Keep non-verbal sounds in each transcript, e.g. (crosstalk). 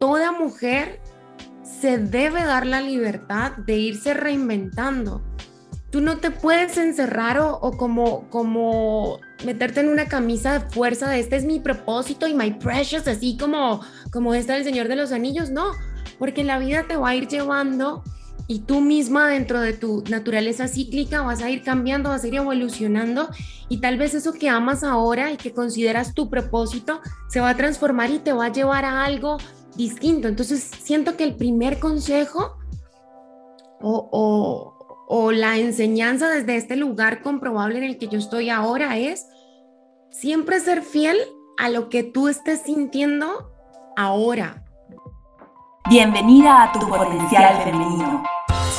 toda mujer se debe dar la libertad de irse reinventando. Tú no te puedes encerrar o, como, como meterte en una camisa de fuerza de este es mi propósito y my precious, así como, como está el Señor de los Anillos. No, porque la vida te va a ir llevando y tú misma dentro de tu naturaleza cíclica vas a ir cambiando, vas a ir evolucionando y tal vez eso que amas ahora y que consideras tu propósito se va a transformar y te va a llevar a algo distinto. Entonces siento que el primer consejo o, o, la enseñanza desde este lugar comprobable en el que yo estoy ahora es siempre ser fiel a lo que tú estés sintiendo ahora. Bienvenida a tu potencial femenino.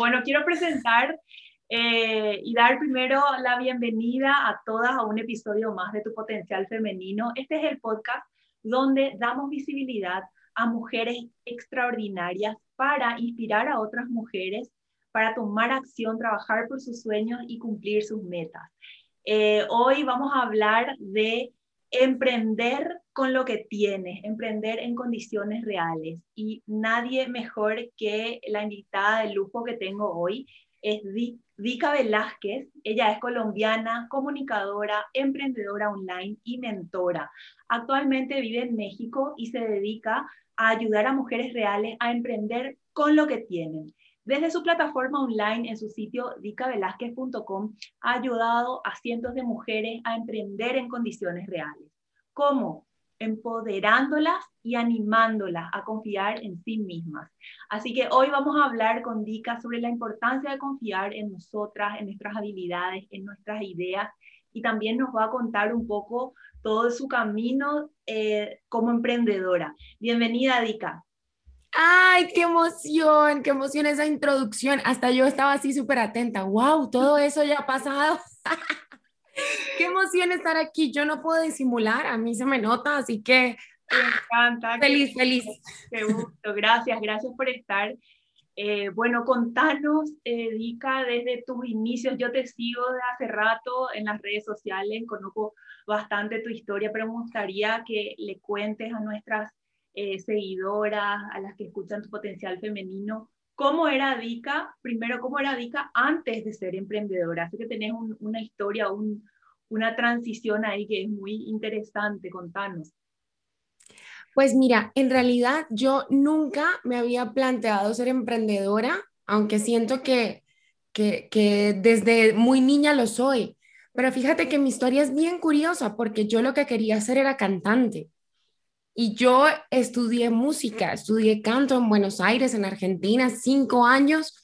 Bueno, quiero presentar eh, y dar primero la bienvenida a todas a un episodio más de Tu Potencial Femenino. Este es el podcast donde damos visibilidad a mujeres extraordinarias para inspirar a otras mujeres, para tomar acción, trabajar por sus sueños y cumplir sus metas. Eh, hoy vamos a hablar de emprender con lo que tienes, emprender en condiciones reales. Y nadie mejor que la invitada de lujo que tengo hoy es Vika Velázquez. Ella es colombiana, comunicadora, emprendedora online y mentora. Actualmente vive en México y se dedica a ayudar a mujeres reales a emprender con lo que tienen. Desde su plataforma online en su sitio dicavelázquez.com ha ayudado a cientos de mujeres a emprender en condiciones reales. ¿Cómo? empoderándolas y animándolas a confiar en sí mismas. Así que hoy vamos a hablar con Dika sobre la importancia de confiar en nosotras, en nuestras habilidades, en nuestras ideas y también nos va a contar un poco todo su camino eh, como emprendedora. Bienvenida, Dika. Ay, qué emoción, qué emoción esa introducción. Hasta yo estaba así súper atenta. Wow, todo eso ya ha pasado. (laughs) qué emoción estar aquí. Yo no puedo disimular, a mí se me nota, así que me encanta. Feliz, feliz. Qué gusto, gracias, gracias por estar. Eh, bueno, contanos, eh, Dika, desde tus inicios, yo te sigo de hace rato en las redes sociales, conozco bastante tu historia, pero me gustaría que le cuentes a nuestras eh, seguidoras, a las que escuchan tu potencial femenino, cómo era Dika, primero, cómo era Dika antes de ser emprendedora. Así que tenés una historia, una transición ahí que es muy interesante, contanos. Pues mira, en realidad yo nunca me había planteado ser emprendedora, aunque siento que, que, que desde muy niña lo soy. Pero fíjate que mi historia es bien curiosa porque yo lo que quería hacer era cantante. Y yo estudié música, estudié canto en Buenos Aires, en Argentina, cinco años.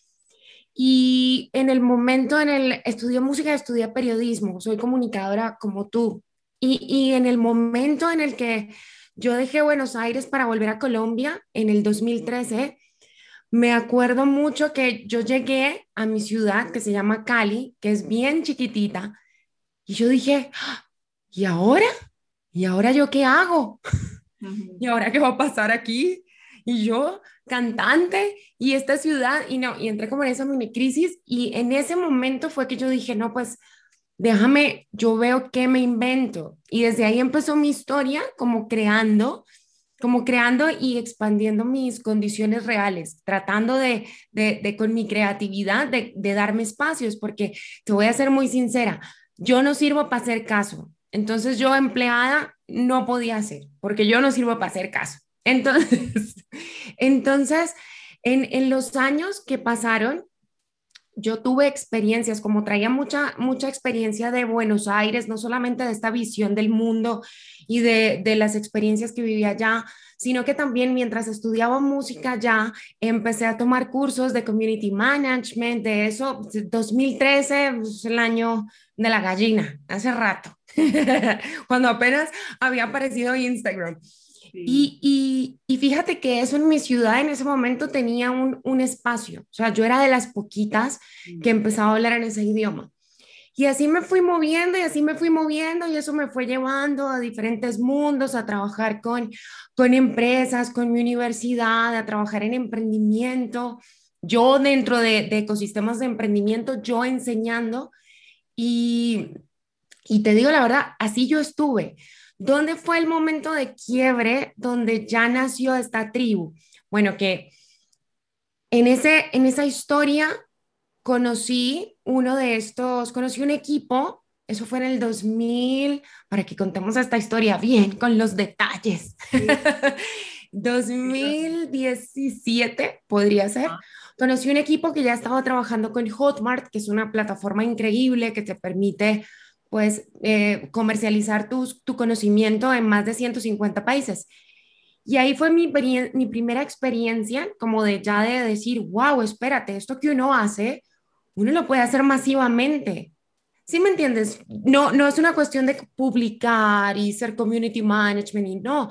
Y en el momento en el estudié música, estudié periodismo, soy comunicadora como tú. Y, y en el momento en el que yo dejé Buenos Aires para volver a Colombia, en el 2013, me acuerdo mucho que yo llegué a mi ciudad que se llama Cali, que es bien chiquitita, y yo dije, ¡Ah! ¿y ahora? ¿Y ahora yo qué hago? ¿Y ahora qué va a pasar aquí? Y yo, cantante, y esta ciudad, y no, y entré como en esa mini crisis, y en ese momento fue que yo dije, no, pues déjame, yo veo qué me invento. Y desde ahí empezó mi historia como creando, como creando y expandiendo mis condiciones reales, tratando de, de, con mi creatividad, de, de darme espacios, porque te voy a ser muy sincera, yo no sirvo para hacer caso. Entonces yo empleada no podía hacer, porque yo no sirvo para hacer caso. Entonces, (laughs) entonces en, en los años que pasaron, yo tuve experiencias, como traía mucha, mucha experiencia de Buenos Aires, no solamente de esta visión del mundo y de, de las experiencias que vivía allá, sino que también mientras estudiaba música ya empecé a tomar cursos de community management, de eso, 2013, pues, el año de la gallina, hace rato, (laughs) cuando apenas había aparecido Instagram. Y, y, fíjate que eso en mi ciudad en ese momento tenía un, un espacio, o sea, yo era de las poquitas que empezaba a hablar en ese idioma. Y así me fui moviendo y así me fui moviendo y eso me fue llevando a diferentes mundos, a trabajar con, con empresas, con mi universidad, a trabajar en emprendimiento. Yo dentro de, de ecosistemas de emprendimiento, yo enseñando y, y te digo la verdad, así yo estuve. ¿Dónde fue el momento de quiebre donde ya nació esta tribu? Bueno, que en, ese, en esa historia conocí uno de estos, conocí un equipo, eso fue en el 2000, para que contemos esta historia bien, con los detalles. 2017 (laughs) podría ser. Conocí un equipo que ya estaba trabajando con Hotmart, que es una plataforma increíble que te permite pues eh, comercializar tu conocimiento en más de 150 países. Y ahí fue mi, mi primera experiencia como de ya de decir, wow, espérate, esto que uno hace, uno lo puede hacer masivamente. ¿Sí me entiendes? No, no es una cuestión de publicar y ser community management y no.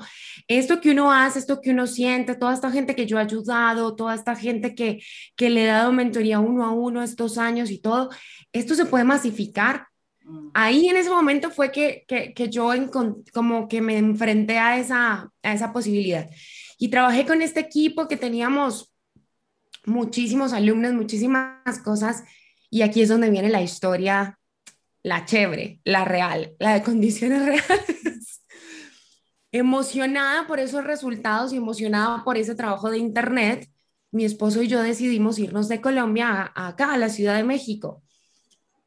Esto que uno hace, esto que uno siente, toda esta gente que yo he ayudado, toda esta gente que, que le he dado mentoría uno a uno estos años y todo, esto se puede masificar. Ahí en ese momento fue que, que, yo como que me enfrenté a esa, a esa posibilidad. Y trabajé con este equipo que teníamos muchísimos alumnos, muchísimas cosas. Y aquí es donde viene la historia, la chévere, la real, la de condiciones (laughs) reales. emocionada por esos resultados y emocionada por ese trabajo de internet, mi esposo y yo decidimos irnos de Colombia a, acá, a la Ciudad de México.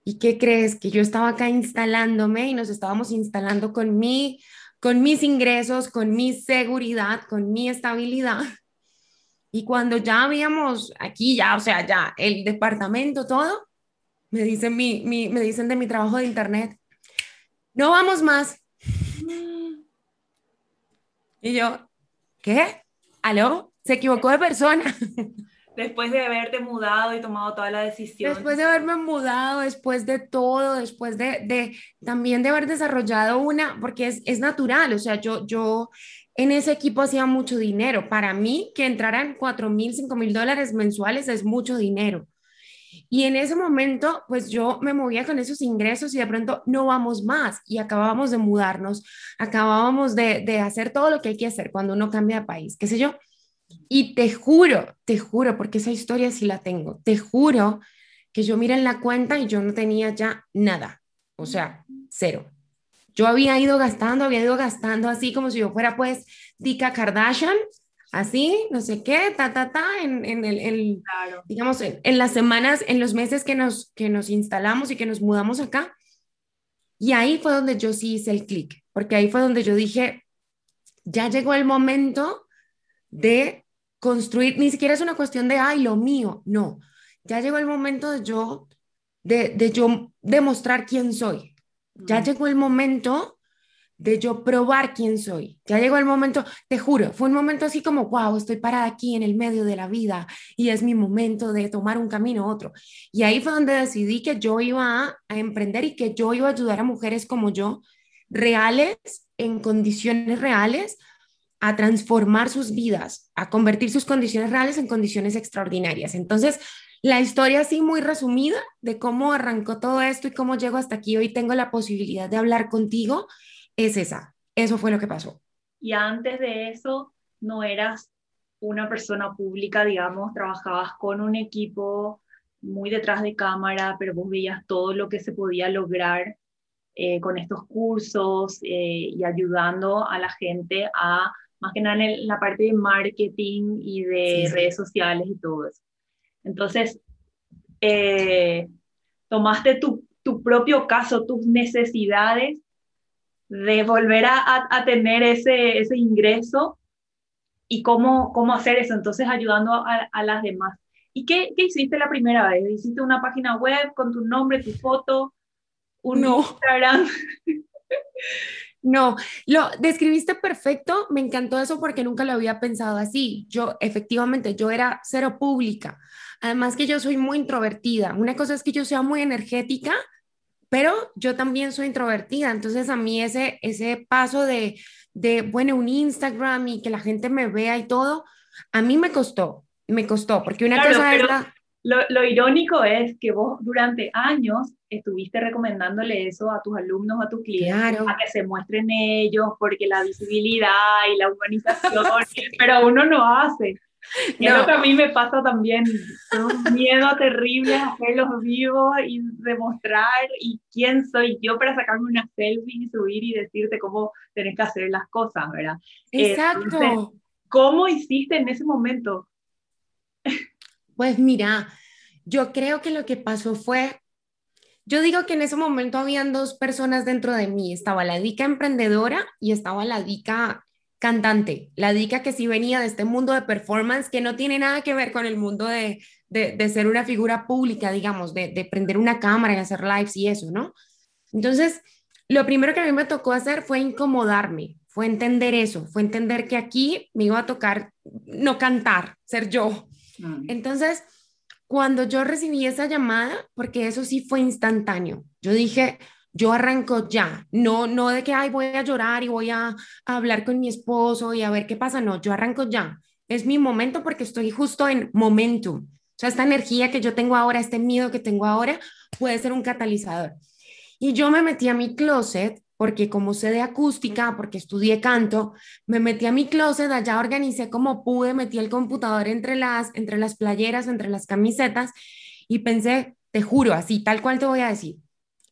¿Y qué crees? Que yo estaba acá instalándome y nos estábamos instalando con mi, con mis ingresos, con mi seguridad, con mi estabilidad. (laughs) Y cuando ya habíamos aquí, ya, o sea, ya el departamento, todo, me dicen, mi, mi, me dicen de mi trabajo de internet, no vamos más. (gasps) Y yo, ¿qué? ¿Aló? Se equivocó de persona. (laughs) después de haberte mudado y tomado toda la decisión. Después de haberme mudado, después de todo, después de, de también de haber desarrollado una, porque es, es natural, o sea, yo, yo en ese equipo hacía mucho dinero. Para mí, que entraran 4 mil, 5 mil dólares mensuales es mucho dinero. Y en ese momento, pues yo me movía con esos ingresos y de pronto no vamos más y acabábamos de mudarnos, acabábamos de, de hacer todo lo que hay que hacer cuando uno cambia de país, qué sé yo. Y te juro, te juro, porque esa historia sí la tengo, te juro que yo miré en la cuenta y yo no tenía ya nada, o sea, cero. Yo había ido gastando, había ido gastando así como si yo fuera pues Dika Kardashian, así, no sé qué, ta, ta, ta, en, en el, digamos, en, en, las semanas, en los meses que nos, que nos instalamos y que nos mudamos acá. Y ahí fue donde yo sí hice el clic, porque ahí fue donde yo dije, ya llegó el momento de construir, ni siquiera es una cuestión de, ay, lo mío, no, ya llegó el momento de yo, de, de yo demostrar quién soy, ya llegó el momento de yo probar quién soy. Ya llegó el momento, te juro, fue un momento así como, wow, estoy parada aquí en el medio de la vida y es mi momento de tomar un camino a otro. Y ahí fue donde decidí que yo iba a, a, emprender y que yo iba a ayudar a mujeres como yo, reales, en condiciones reales, a transformar sus vidas, a convertir sus condiciones reales en condiciones extraordinarias. Entonces, la historia así muy resumida de cómo arrancó todo esto y cómo llego hasta aquí hoy tengo la posibilidad de hablar contigo es esa. Eso fue lo que pasó. Y antes de eso, no eras una persona pública, digamos, trabajabas con un equipo muy detrás de cámara, pero vos veías todo lo que se podía lograr eh, con estos cursos eh, y ayudando a la gente a más que nada en, la parte de marketing y de redes sociales y todo eso. Entonces, eh, tomaste tu, tu, propio caso, tus necesidades de volver a, a, tener ese, ese, ingreso y cómo, cómo hacer eso, entonces ayudando a, a las demás. ¿Y qué, qué, hiciste la primera vez? ¿Hiciste una página web con tu nombre, tu foto, un Instagram? (laughs) No, lo describiste perfecto, me encantó eso porque nunca lo había pensado así. Yo, efectivamente, yo era cero pública. Además que yo soy muy introvertida. Una cosa es que yo sea muy energética, pero yo también soy introvertida, entonces a mí ese, ese paso de, de, bueno, un Instagram y que la gente me vea y todo, a mí me costó, me costó, porque una cosa es la... Lo, lo, irónico es que vos durante años estuviste recomendándole eso a tus alumnos, a tus clientes, a que se muestren ellos, porque la visibilidad y la humanización, (laughs) pero uno no hace. Y no. que a mí me pasa también, un miedo terrible a hacerlos vivos y demostrar y quién soy yo para sacarme una selfie y subir y decirte cómo tenés que hacer las cosas, ¿verdad? Exacto. ¿Cómo hiciste en ese momento? Pues mira, yo creo que lo que pasó fue, yo digo que en ese momento habían dos personas dentro de mí, estaba la dica emprendedora y estaba la dica cantante, la dica que sí venía de este mundo de performance que no tiene nada que ver con el mundo de, de, ser una figura pública, digamos, de, de prender una cámara y hacer lives y eso, ¿no? Entonces, lo primero que a mí me tocó hacer fue incomodarme, fue entender eso, fue entender que aquí me iba a tocar no cantar, ser yo. Entonces, cuando yo recibí esa llamada, porque eso sí fue instantáneo, yo dije, yo arranco ya, no, no de que, ay, voy a llorar y voy a, a, hablar con mi esposo y a ver qué pasa, no, yo arranco ya. Es mi momento porque estoy justo en momentum. O sea, esta energía que yo tengo ahora, este miedo que tengo ahora, puede ser un catalizador. Y yo me metí a mi closet porque como sé de acústica, porque estudié canto, me metí a mi closet, allá organicé como pude, metí el computador entre las, entre las playeras, entre las camisetas y pensé, te juro, así, tal cual te voy a decir,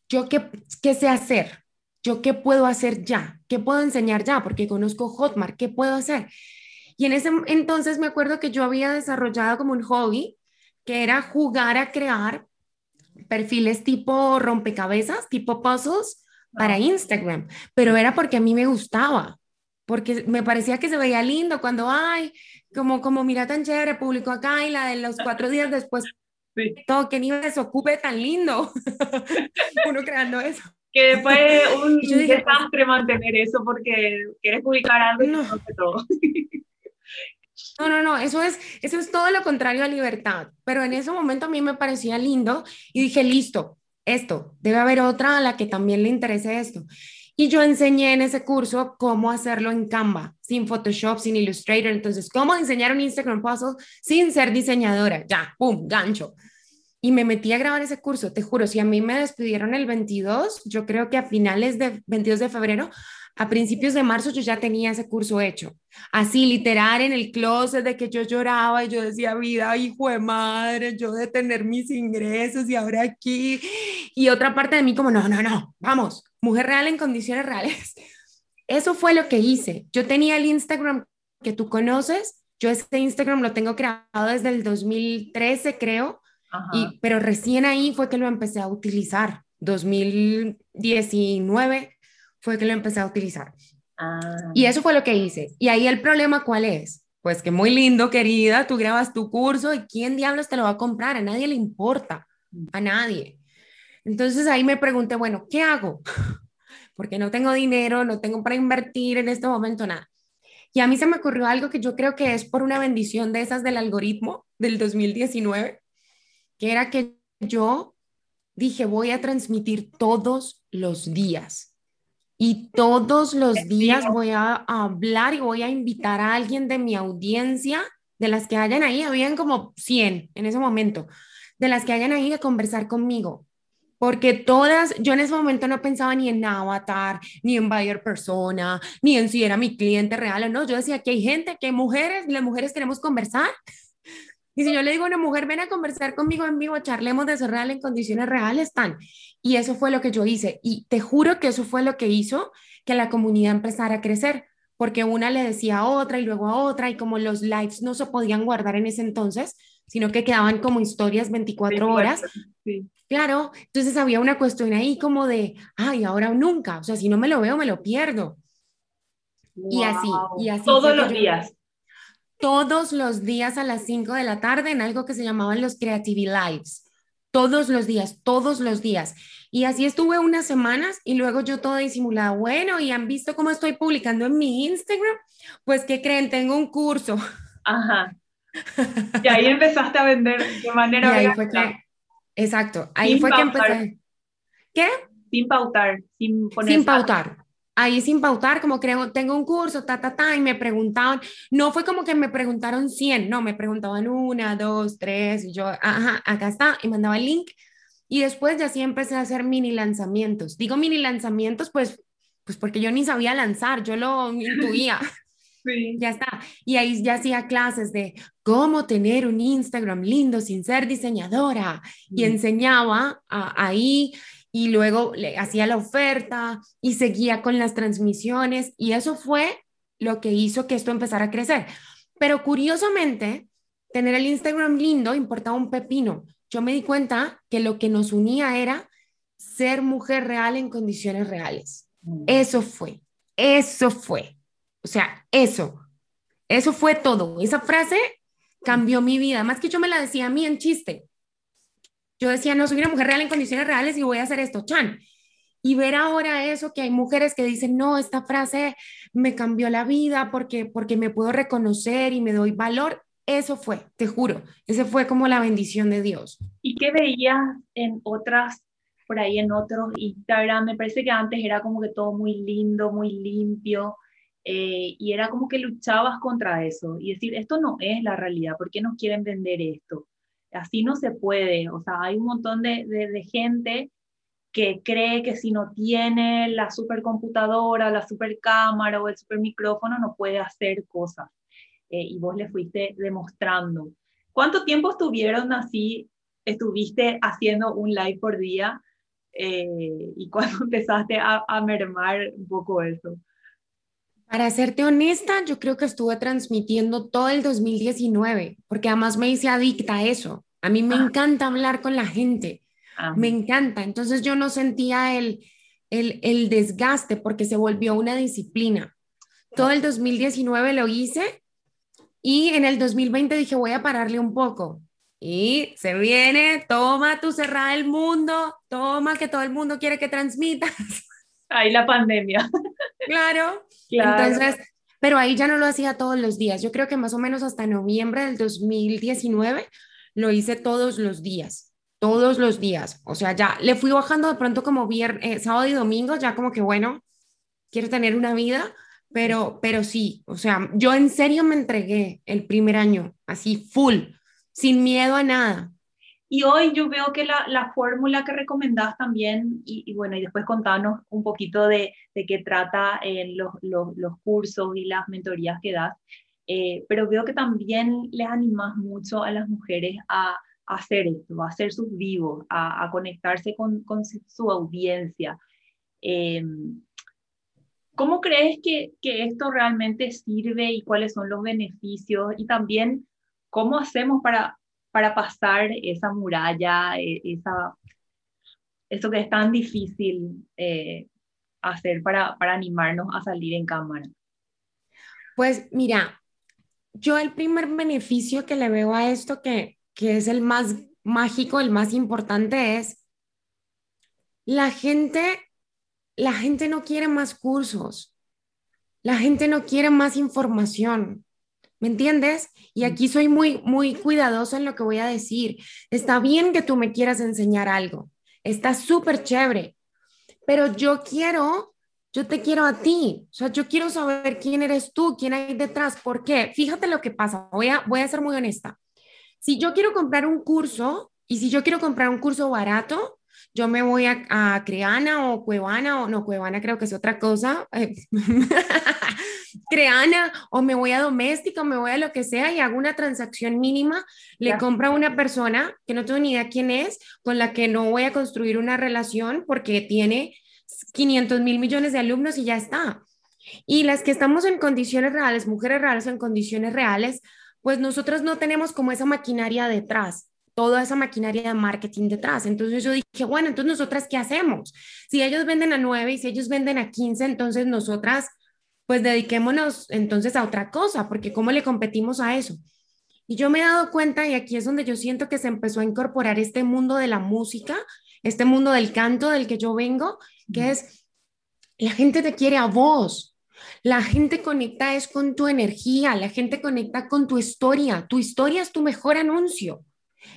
¿yo qué, qué sé hacer? ¿Yo qué puedo hacer ya? ¿Qué puedo enseñar ya? Porque conozco Hotmart, ¿qué puedo hacer? Y en ese entonces me acuerdo que yo había desarrollado como un hobby, que era jugar a crear perfiles tipo rompecabezas, tipo puzzles para Instagram, pero era porque a mí me gustaba, porque me parecía que se veía lindo cuando, ay, como, como mira tan chévere, publicó acá y la de los cuatro días después Sí. Todo, que ni me desocupe tan lindo. (laughs) Uno creando eso. Que fue un (laughs) dije, desastre mantener eso porque quieres publicar algo no. y no todo. No, no, no, eso es, eso es todo lo contrario a libertad. Pero en ese momento a mí me parecía lindo y dije, listo, esto, debe haber otra a la que también le interese esto. Y yo enseñé en ese curso cómo hacerlo en Canva, sin Photoshop, sin Illustrator. Entonces, cómo diseñar un Instagram puzzle sin ser diseñadora. Ya, pum, gancho. Y me metí a grabar ese curso. Te juro, si a mí me despidieron el 22, yo creo que a finales de 22 de febrero, a principios de marzo yo ya tenía ese curso hecho. Así, literal, en el closet de que yo lloraba y yo decía, vida, hijo de madre, yo de tener mis ingresos y ahora aquí. Y otra parte de mí como, no, no, no, vamos, mujer real en condiciones reales. Eso fue lo que hice. Yo tenía el Instagram que tú conoces. Yo ese Instagram lo tengo creado desde el 2013, creo. Y, pero recién ahí fue que lo empecé a utilizar. 2019 fue que lo empecé a utilizar. Ah. Y eso fue lo que hice. Y ahí el problema, ¿cuál es? Pues que muy lindo, querida, tú grabas tu curso y ¿quién diablos te lo va a comprar? A nadie le importa, mm. a nadie. Entonces ahí me pregunté, bueno, ¿qué hago? (laughs) Porque no tengo dinero, no tengo para invertir en este momento nada. Y a mí se me ocurrió algo que yo creo que es por una bendición de esas del algoritmo del 2019, que era que yo dije, voy a transmitir todos los días. Y todos los días voy a hablar y voy a invitar a alguien de mi audiencia, de las que hayan ahí, habían como 100 en ese momento, de las que hayan ahí a conversar conmigo. Porque todas, yo en ese momento no pensaba ni en avatar, ni en buyer persona, ni en si era mi cliente real o no. Yo decía que hay gente, que hay mujeres, las mujeres queremos conversar. Y si yo le digo a una mujer, ven a conversar conmigo en vivo, charlemos de ser real en condiciones reales, están. Y eso fue lo que yo hice. Y te juro que eso fue lo que hizo que la comunidad empezara a crecer, porque una le decía a otra y luego a otra, y como los lives no se podían guardar en ese entonces, sino que quedaban como historias 24 horas. Sí. Claro, entonces había una cuestión ahí como de, ay, ahora o nunca, o sea, si no me lo veo, me lo pierdo. Wow. Y así, y así. Todos los días todos los días a las 5 de la tarde en algo que se llamaban los Creativity Lives. Todos los días, todos los días. Y así estuve unas semanas y luego yo todo disimulada. Bueno, y han visto cómo estoy publicando en mi Instagram. Pues, ¿qué creen? Tengo un curso. Ajá. (laughs) Y ahí empezaste a vender de manera. Y ahí fue que, exacto, ahí fue que empecé. ¿Qué? sin pautar, sin poner... Sin pautar. Ahí sin pautar, como creo, tengo un curso, ta, ta, ta, y me preguntaban, no fue como que me preguntaron 100, no, me preguntaban una, dos, tres, y yo, ajá, acá está, y mandaba el link. Y después ya sí empecé a hacer mini lanzamientos. Digo mini lanzamientos, pues, pues porque yo ni sabía lanzar, yo lo intuía. (laughs) Ya está. Y ahí ya hacía clases de cómo tener un Instagram lindo sin ser diseñadora. Y enseñaba ahí y luego le hacía la oferta y seguía con las transmisiones. Y eso fue lo que hizo que esto empezara a crecer. Pero curiosamente, tener el Instagram lindo importaba un pepino. Yo me di cuenta que lo que nos unía era ser mujer real en condiciones reales. Eso fue, eso fue. O sea, eso, eso fue todo. Esa frase cambió mi vida, más que yo me la decía a mí en chiste. Yo decía, no, soy una mujer real en condiciones reales y voy a hacer esto, chan. Y ver ahora eso, que hay mujeres que dicen, no, esta frase me cambió la vida porque, porque me puedo reconocer y me doy valor, eso fue, te juro, ese fue como la bendición de Dios. ¿Y qué veías en otras, por ahí en otros Instagram? Me parece que antes era como que todo muy lindo, muy limpio. Eh, y era como que luchabas contra eso y decir, esto no es la realidad, ¿por qué nos quieren vender esto? Así no se puede, o sea, hay un montón de, de, gente que cree que si no tiene la supercomputadora, la supercámara o el supermicrófono no puede hacer cosas. Eh, y vos le fuiste demostrando. ¿Cuánto tiempo estuvieron así, estuviste haciendo un live por día? Eh, ¿Y cuándo (laughs) empezaste a, a mermar un poco eso? Para serte honesta, yo creo que estuve transmitiendo todo el 2019, porque además me hice adicta a eso. A mí me ah. encanta hablar con la gente, ah. me encanta. Entonces yo no sentía el, el, el desgaste porque se volvió una disciplina. Todo el 2019 lo hice y en el 2020 dije, voy a pararle un poco. Y se viene, toma tu cerrada el mundo, toma que todo el mundo quiere que transmitas. Ahí la pandemia. (laughs) Claro. Entonces, pero ahí ya no lo hacía todos los días. Yo creo que más o menos hasta noviembre del 2019 lo hice todos los días, todos los días. O sea, ya le fui bajando de pronto como viernes, eh, sábado y domingo, ya como que bueno, quiero tener una vida, pero, pero sí, o sea, yo en serio me entregué el primer año, así full, sin miedo a nada. Y hoy yo veo que la, la fórmula que recomendás también, y, bueno, y después contanos un poquito de, de qué trata en los, los, cursos y las mentorías que das, eh, pero veo que también les animás mucho a las mujeres a, a hacer esto, a hacer sus vivos, a, a conectarse con, con, su audiencia. Eh, ¿Cómo crees que, que esto realmente sirve y cuáles son los beneficios? Y también, ¿cómo hacemos para para pasar esa muralla, e, esa, eso que es tan difícil eh, hacer para, para animarnos a salir en cámara? Pues mira, yo el primer beneficio que le veo a esto, que, que es el más mágico, el más importante, es la gente, la gente no quiere más cursos, la gente no quiere más información. ¿Me entiendes? Y aquí soy muy, muy cuidadoso en lo que voy a decir. Está bien que tú me quieras enseñar algo. Está súper chévere. Pero yo quiero, yo te quiero a ti. O sea, yo quiero saber quién eres tú, quién hay detrás. ¿Por qué? Fíjate lo que pasa. Voy a, voy a ser muy honesta. Si yo quiero comprar un curso y si yo quiero comprar un curso barato, yo me voy a, a, Creana o Cuevana, o no, Cuevana creo que es otra cosa, (laughs) Creana, o me voy a Doméstica, o me voy a lo que sea y hago una transacción mínima, le compro a una persona que no tengo ni idea quién es, con la que no voy a construir una relación porque tiene 500 mil millones de alumnos y ya está. Y las que estamos en condiciones reales, mujeres reales en condiciones reales, pues nosotros no tenemos como esa maquinaria detrás toda esa maquinaria de marketing detrás. Entonces yo dije, bueno, entonces nosotras, ¿qué hacemos? Si ellos venden a 9 y si ellos venden a 15, entonces nosotras, pues dediquémonos entonces a otra cosa, porque ¿cómo le competimos a eso? Y yo me he dado cuenta, y aquí es donde yo siento que se empezó a incorporar este mundo de la música, este mundo del canto del que yo vengo, que es, la gente te quiere a vos, la gente conecta es con tu energía, la gente conecta con tu historia, tu historia es tu mejor anuncio.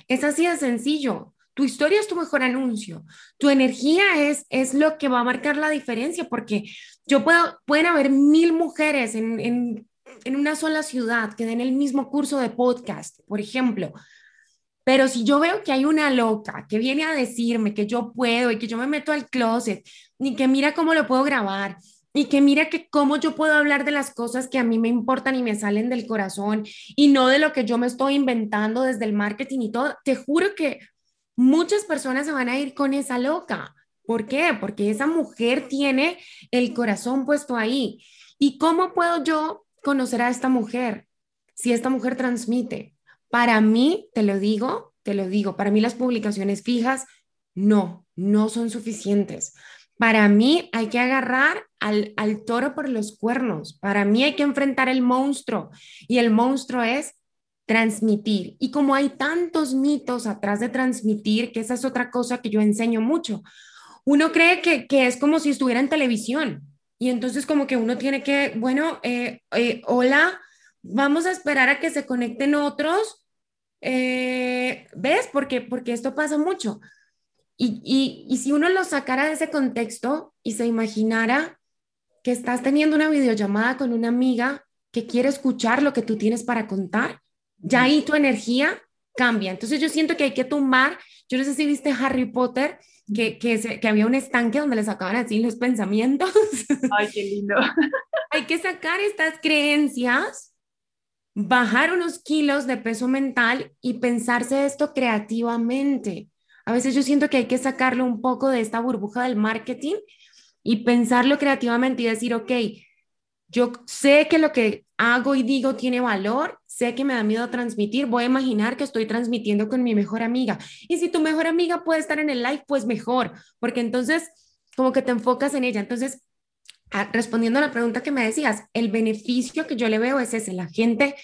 Es así de sencillo. tu historia es tu mejor anuncio. Tu energía es, es lo que va a marcar la diferencia, porque yo puedo, pueden haber mil mujeres en, en, en una sola ciudad que den el mismo curso de podcast, por ejemplo. Pero si yo veo que hay una loca que viene a decirme que yo puedo y que yo me meto al closet, ni que mira cómo lo puedo grabar, y que mira que cómo yo puedo hablar de las cosas que a mí me importan y me salen del corazón y no de lo que yo me estoy inventando desde el marketing y todo, te juro que muchas personas se van a ir con esa loca. ¿Por qué? Porque esa mujer tiene el corazón puesto ahí. ¿Y cómo puedo yo conocer a esta mujer si esta mujer transmite? Para mí, te lo digo, te lo digo, para mí las publicaciones fijas no, no son suficientes. Para mí hay que agarrar al, toro por los cuernos. Para mí hay que enfrentar el monstruo. Y el monstruo es transmitir. Y como hay tantos mitos atrás de transmitir, que esa es otra cosa que yo enseño mucho, uno cree que, que es como si estuviera en televisión. Y entonces como que uno tiene que, bueno, eh, eh, hola, vamos a esperar a que se conecten otros. Eh, ¿Ves? Porque, porque esto pasa mucho. Y, y, si uno lo sacara de ese contexto y se imaginara que estás teniendo una videollamada con una amiga que quiere escuchar lo que tú tienes para contar, ya ahí tu energía cambia. Entonces yo siento que hay que tumbar, yo no sé si viste Harry Potter, que, que, que había un estanque donde le sacaban así los pensamientos. (laughs) Ay, qué lindo. hay que sacar estas creencias, bajar unos kilos de peso mental y pensarse esto creativamente. A veces yo siento que hay que sacarlo un poco de esta burbuja del marketing y pensarlo creativamente y decir, ok, yo sé que lo que hago y digo tiene valor, que me da miedo transmitir, voy a imaginar que estoy transmitiendo con mi mejor amiga. Y si tu mejor amiga puede estar en el live, pues mejor, porque entonces como que te enfocas en ella. Entonces, respondiendo a la pregunta que me decías, el beneficio que yo le veo es ese, la gente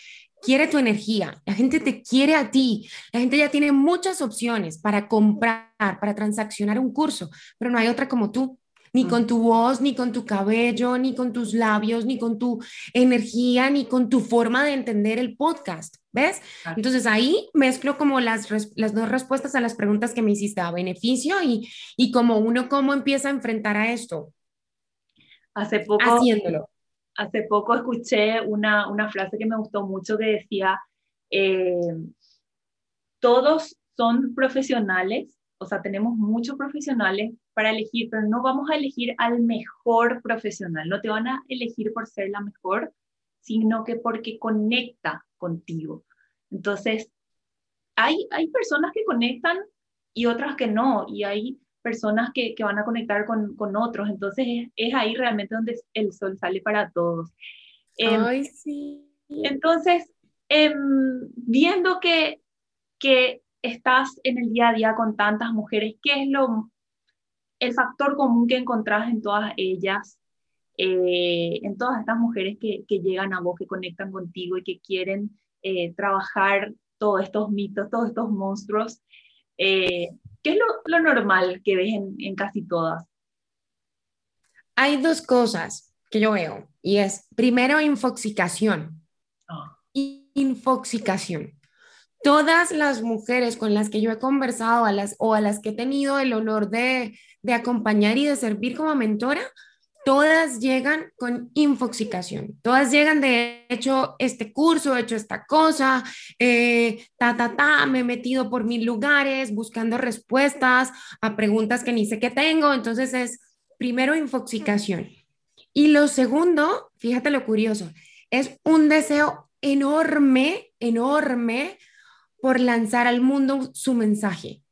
quiere tu energía, la gente te quiere a ti, la gente ya tiene muchas opciones para comprar, para transaccionar un curso, pero no hay otra como tú, ni con tu voz, ni con tu cabello, ni con tus labios, ni con tu energía, ni con tu forma de entender el podcast, ¿ves? Entonces ahí mezclo como las, las dos respuestas a las preguntas que me hiciste, a beneficio y, y como uno cómo empieza a enfrentar a esto. Hace poco, haciéndolo hace poco escuché una, una, frase que me gustó mucho que decía, eh, todos son profesionales, o sea, tenemos muchos profesionales para elegir, pero no vamos a elegir al mejor profesional, no te van a elegir por ser la mejor, sino que porque conecta contigo. Entonces, hay, hay personas que conectan y otras que no, y hay personas que, que van a conectar con, con otros. Entonces es, ahí realmente donde el sol sale para todos. Em, Ay, sí. Entonces, eh, viendo que, que estás en el día a día con tantas mujeres, ¿qué es lo, el factor común que encontrás en todas ellas? Eh, en todas estas mujeres que, que, llegan a vos, que conectan contigo y que quieren eh, trabajar todos estos mitos, todos estos monstruos. Eh, ¿Qué es lo, normal que ves en, casi todas? Hay dos cosas que yo veo y es, primero, infoxicación. Ah. Infoxicación. Todas las mujeres con las que yo he conversado a las, o a las que he tenido el honor de, de acompañar y de servir como mentora, todas llegan con infoxicación, todas llegan de hecho este curso, he hecho esta cosa, eh, ta, ta, ta, me he metido por mil lugares buscando respuestas a preguntas que ni sé qué tengo, entonces es primero infoxicación. Y lo segundo, fíjate lo curioso, es un deseo enorme, enorme por lanzar al mundo su mensaje.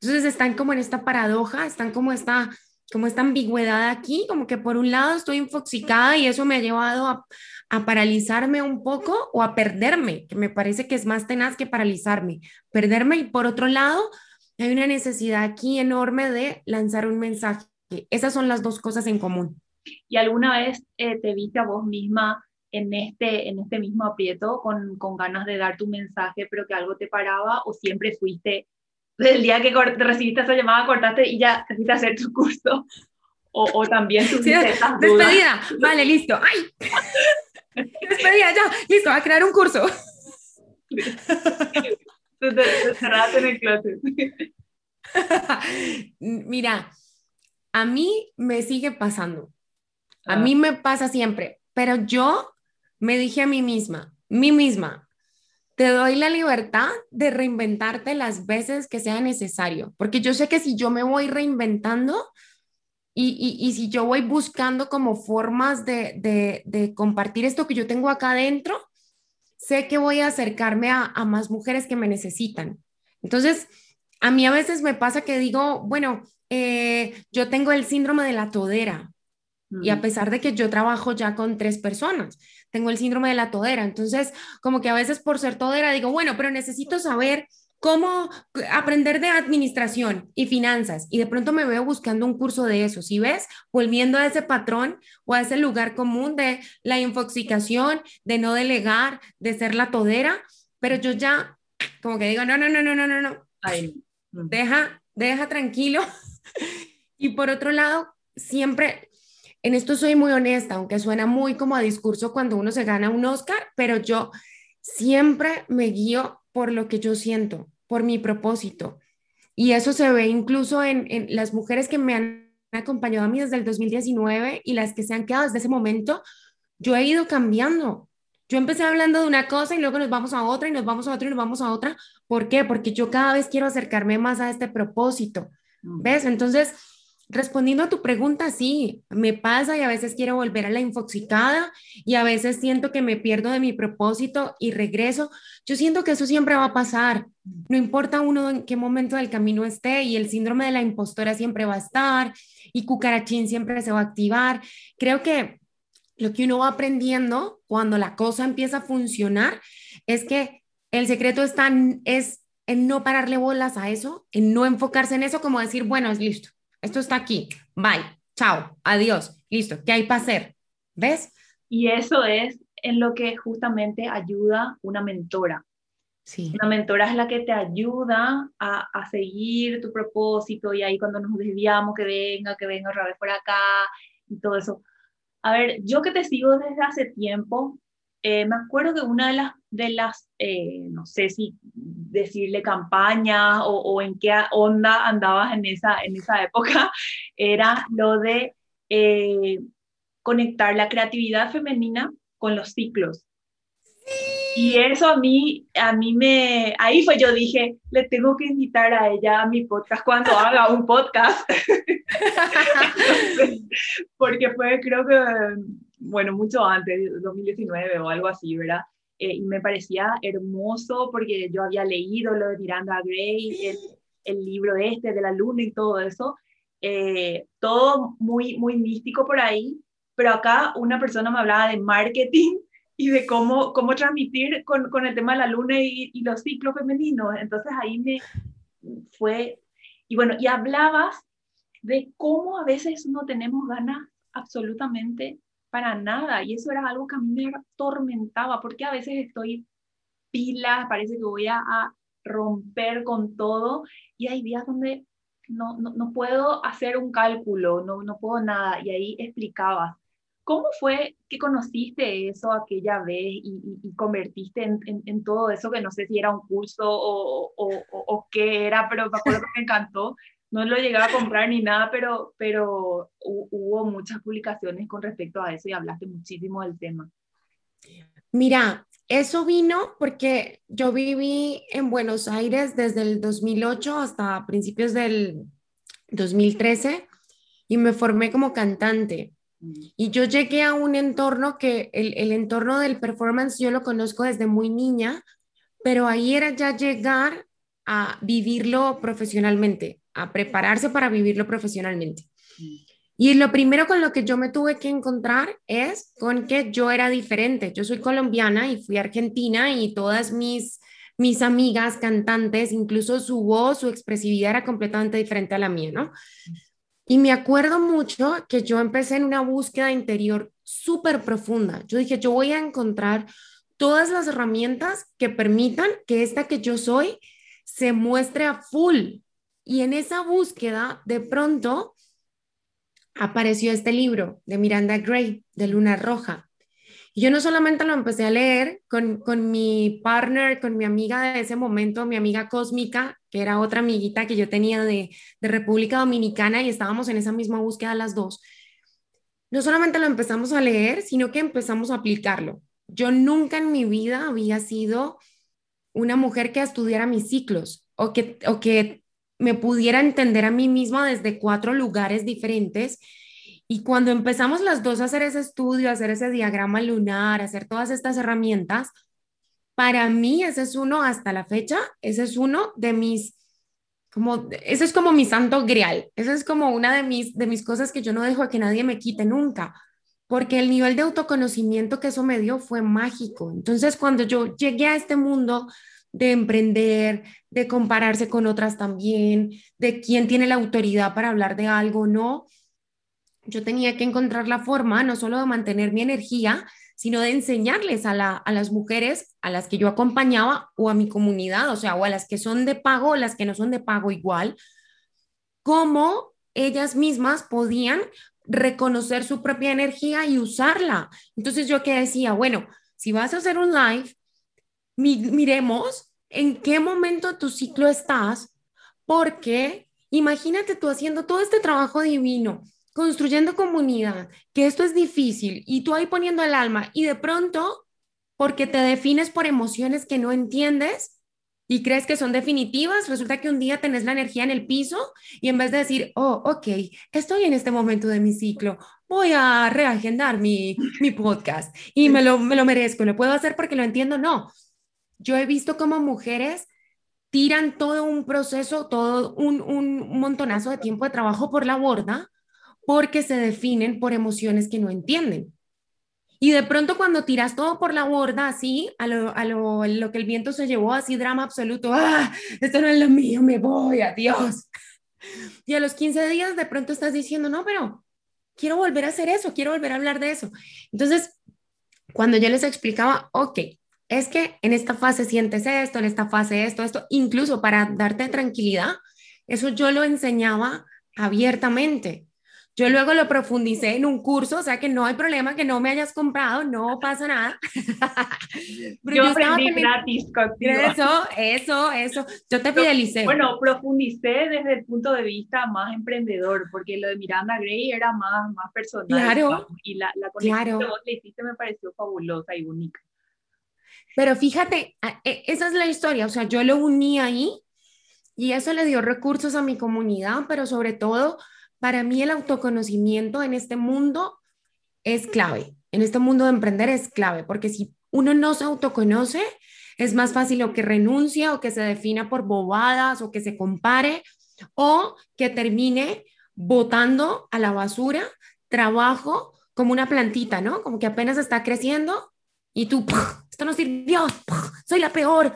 Entonces están como en esta paradoja, están como esta como esta ambigüedad aquí, como que por un lado estoy infoxicada y eso me ha llevado a, paralizarme un poco o a perderme, que me parece que es más tenaz que paralizarme, perderme y por otro lado hay una necesidad aquí enorme de lanzar un mensaje. Esas son las dos cosas en común. ¿Y alguna vez eh, te viste a vos misma en este, en este mismo aprieto con, con ganas de dar tu mensaje, pero que algo te paraba o siempre fuiste del día que recibiste esa llamada, cortaste y ya te hacer tu curso. O, o también tuviste sí, Despedida, vale, listo. ¡Ay! despedida, ya, listo, a crear un curso. Cerraste en el closet. Mira, a mí me sigue pasando. A ah. mí me pasa siempre, pero yo me dije a mí misma, mí misma, te doy la libertad de reinventarte las veces que sea necesario, porque yo sé que si yo me voy reinventando y, y, si yo voy buscando como formas de, de, de, compartir esto que yo tengo acá adentro, sé que voy a acercarme a, a más mujeres que me necesitan. Entonces, a mí a veces me pasa que digo, bueno, eh, yo tengo el síndrome de la todera. Y a pesar de que yo trabajo ya con tres personas, tengo el síndrome de la todera. Entonces, como que a veces por ser todera digo, bueno, pero necesito saber cómo aprender de administración y finanzas. Y de pronto me veo buscando un curso de eso. Si ves, volviendo a ese patrón o a ese lugar común de la infoxicación, de no delegar, de ser la todera, pero yo ya como que digo, no, no, no, no, no, no, no. Deja, deja tranquilo. (laughs) y por otro lado, siempre, en esto soy muy honesta, aunque suena muy como a discurso cuando uno se gana un Oscar, pero yo siempre me guío por lo que yo siento, por mi propósito. Y eso se ve incluso en, en las mujeres que me han acompañado a mí desde el 2019 y las que se han quedado desde ese momento, yo he ido cambiando. Yo empecé hablando de una cosa y luego nos vamos a otra y nos vamos a otra y nos vamos a otra. ¿Por qué? Porque yo cada vez quiero acercarme más a este propósito. ¿Ves? Entonces, respondiendo a tu pregunta, sí, me pasa y a veces quiero volver a la infoxicada y a veces siento que me pierdo de mi propósito y regreso. Yo siento que eso siempre va a pasar. No importa uno en qué momento del camino esté y el síndrome de la impostora siempre va a estar y cucarachín siempre se va a activar. Creo que lo que uno va aprendiendo cuando la cosa empieza a funcionar es que el secreto está en, es en no pararle bolas a eso, en no enfocarse en eso como decir, bueno, es listo, esto está aquí, bye, chao, adiós, listo, ¿qué hay para hacer? ¿Ves? Y eso es en lo que justamente ayuda una mentora. Sí. Una mentora es la que te ayuda a, a, seguir tu propósito y ahí cuando nos desviamos, que venga, que venga otra vez por acá y todo eso. A ver, yo que te sigo desde hace tiempo, eh, me acuerdo que una de las, de las eh, no sé si decirle campañas o, en qué onda andabas en esa, en esa (laughs) época, era lo de eh, conectar la creatividad femenina con los ciclos. Y eso a mí, a mí me, ahí fue yo dije, le tengo que invitar a ella a mi podcast cuando haga un podcast. (laughs) Porque fue, creo que, bueno, mucho antes, 2019 o algo así, ¿verdad? Eh, y me parecía hermoso porque yo había leído lo de Miranda Gray, el, el libro este de la luna y todo eso. Eh, todo muy, muy místico por ahí, pero acá una persona me hablaba de marketing y de cómo, cómo transmitir con, con el tema de la luna y, los ciclos femeninos. Entonces ahí me fue, y bueno, y hablabas de cómo a veces no tenemos ganas absolutamente para nada, y eso era algo que a mí me atormentaba, porque a veces estoy pilas, parece que voy a, a romper con todo, y hay días donde no, no, no, puedo hacer un cálculo, no, no puedo nada, y ahí explicabas ¿Cómo fue que conociste eso aquella vez y, convertiste en, en, todo eso que no sé si era un curso o, o, o, qué era, pero me acuerdo que me encantó. No lo llegué a comprar ni nada, pero, pero hubo muchas publicaciones con respecto a eso y hablaste muchísimo del tema. Mira, eso vino porque yo viví en Buenos Aires desde el 2008 hasta principios del 2013 y me formé como cantante. Y yo llegué a un entorno que el, el, entorno del performance yo lo conozco desde muy niña, pero ahí era ya llegar a vivirlo profesionalmente, a prepararse para vivirlo profesionalmente. Y lo primero con lo que yo me tuve que encontrar es con que yo era diferente. Yo soy colombiana y fui a Argentina y todas mis, mis amigas cantantes, incluso su voz, su expresividad era completamente diferente a la mía, ¿no? Y me acuerdo mucho que yo empecé en una búsqueda interior súper profunda. Yo dije, yo voy a encontrar todas las herramientas que permitan que esta que yo soy se muestre a full. Y en esa búsqueda, de pronto, apareció este libro de Miranda Gray, de Luna Roja. Yo no solamente lo empecé a leer con, con mi partner, con mi amiga de ese momento, mi amiga cósmica, que era otra amiguita que yo tenía de, de República Dominicana y estábamos en esa misma búsqueda las dos. No solamente lo empezamos a leer, sino que empezamos a aplicarlo. Yo nunca en mi vida había sido una mujer que estudiara mis ciclos o que, o que me pudiera entender a mí misma desde cuatro lugares diferentes y cuando empezamos las dos a hacer ese estudio, a hacer ese diagrama lunar, a hacer todas estas herramientas, para mí ese es uno hasta la fecha, ese es uno de mis, como, ese es como mi santo grial, ese es como una de mis, de mis cosas que yo no dejo que nadie me quite nunca, porque el nivel de autoconocimiento que eso me dio fue mágico. Entonces, cuando yo llegué a este mundo de emprender, de compararse con otras también, de quién tiene la autoridad para hablar de algo, no, yo tenía que encontrar la forma no solo de mantener mi energía, sino de enseñarles a, las mujeres a las que yo acompañaba o a mi comunidad, o sea, o a las que son de pago o las que no son de pago igual, cómo ellas mismas podían reconocer su propia energía y usarla. Entonces yo que decía, bueno, si vas a hacer un live, miremos en qué momento tu ciclo estás, porque imagínate tú haciendo todo este trabajo divino, construyendo comunidad, que esto es difícil y tú ahí poniendo el alma y de pronto, porque te defines por emociones que no entiendes y crees que son definitivas, resulta que un día tenés la energía en el piso y en vez de decir, oh, ok, estoy en este momento de mi ciclo, voy a reagendar mi, mi podcast y me lo, me lo merezco, lo puedo hacer porque lo entiendo, no. Yo he visto como mujeres tiran todo un proceso, todo un, un montonazo de tiempo de trabajo por la borda porque se definen por emociones que no entienden. Y de pronto cuando tiras todo por la borda, así, a lo, a lo, lo que el viento se llevó, así drama absoluto, ah, esto no es lo mío, me voy, adiós. Y a los 15 días de pronto estás diciendo, no, pero quiero volver a hacer eso, quiero volver a hablar de eso. Entonces, cuando yo les explicaba, ok, es que en esta fase sientes esto, en esta fase esto, esto, incluso para darte tranquilidad, eso yo lo enseñaba abiertamente. Yo luego lo profundicé en un curso, o sea que no hay problema que no me hayas comprado, no pasa nada. (laughs) yo, aprendí gratis contigo. Eso, eso, eso. Yo te fidelicé. Bueno, profundicé desde el punto de vista más emprendedor, porque lo de Miranda Gray era más, más personal. Claro. y la, la conexión claro. que vos le hiciste me pareció fabulosa y única. Pero fíjate, e, esa es la historia, o sea, yo lo uní ahí y eso le dio recursos a mi comunidad, pero sobre todo para mí el autoconocimiento en este mundo es clave. En este mundo de emprender es clave, porque si uno no se autoconoce, es más fácil o que renuncie o que se defina por bobadas o que se compare o que termine botando a la basura trabajo como una plantita, ¿no? Como que apenas está creciendo y tú, esto no sirvió, soy la peor,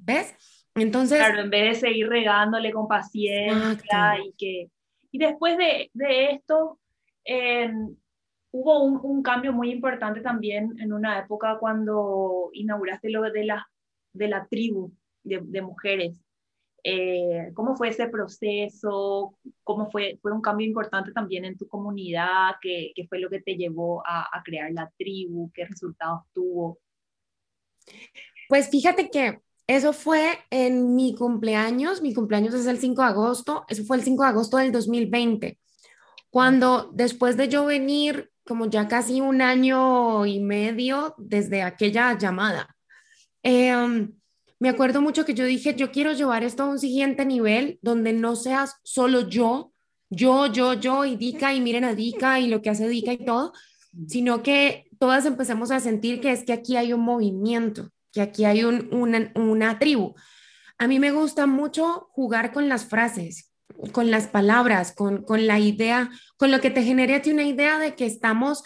¿ves? Entonces... Claro, en vez de seguir regándole con paciencia y que y después de, de esto, em, hubo un, un, cambio muy importante también en una época cuando inauguraste lo de la, de la tribu de, de mujeres. Eh, ¿Cómo fue ese proceso? ¿Cómo fue, fue un cambio importante también en tu comunidad? ¿Qué, qué fue lo que te llevó a, a, crear la tribu? ¿Qué resultados tuvo? Pues fíjate que eso fue en mi cumpleaños, mi cumpleaños es el 5 de agosto, eso fue el 5 de agosto del 2020, cuando después de yo venir como ya casi un año y medio desde aquella llamada, em, me acuerdo mucho que yo dije, yo quiero llevar esto a un siguiente nivel donde no seas solo yo, yo, yo, yo y Dika y miren a Dika y lo que hace Dika y todo, sino que todas empecemos a sentir que es que aquí hay un movimiento que aquí hay una, tribu. A mí me gusta mucho jugar con las frases, con las palabras, con, la idea, con lo que te genere a ti una idea de que estamos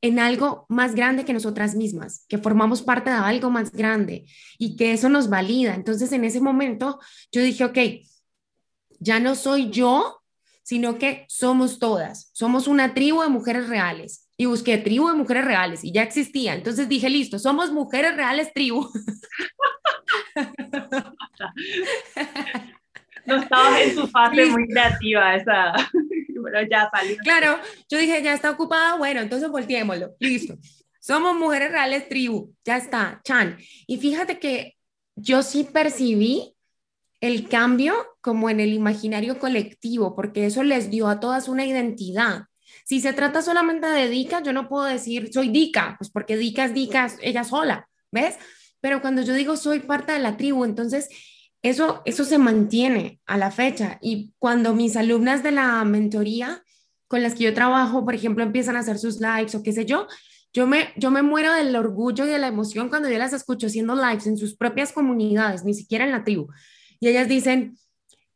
en algo más grande que nosotras mismas, que formamos parte de algo más grande y que eso nos valida. Entonces, en ese momento, yo dije, ok, ya no soy yo, sino que somos todas, somos una tribu de mujeres reales y busqué tribu de mujeres reales y ya existía. Entonces dije, listo, somos mujeres reales tribu. No estabas en su fase muy creativa esa, (laughs) pero ya salió. Claro, yo dije, ya está ocupada, bueno, entonces volteémoslo, listo. somos mujeres reales tribu, ya está, Chan. Y fíjate que yo sí percibí el cambio como en el imaginario colectivo, porque eso les dio a todas una identidad. Si se trata solamente de Dica, yo no puedo decir soy Dica, pues porque Dica es Dica ella sola, ¿ves? Pero cuando yo digo soy parte de la tribu, entonces eso, eso se mantiene a la fecha. Y cuando mis alumnas de la mentoría con las que yo trabajo, por ejemplo, empiezan a hacer sus lives o qué sé yo, yo me, yo me muero del orgullo y de la emoción cuando yo las escucho haciendo lives en sus propias comunidades, ni siquiera en la tribu. Y ellas dicen,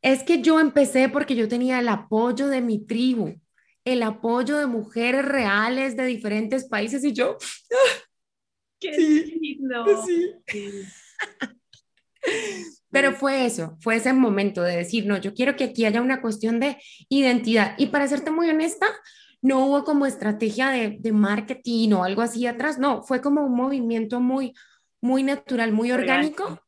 es que yo empecé porque yo tenía el apoyo de mi tribu, el apoyo de mujeres reales de diferentes países y yo... (laughs) ¡Qué lindo! (laughs) Pero fue eso, fue ese momento de decir, no, yo quiero que aquí haya una cuestión de identidad. Y para serte muy honesta, no hubo como estrategia de, de marketing o algo así atrás, no, fue como un movimiento muy, muy natural, muy orgánico.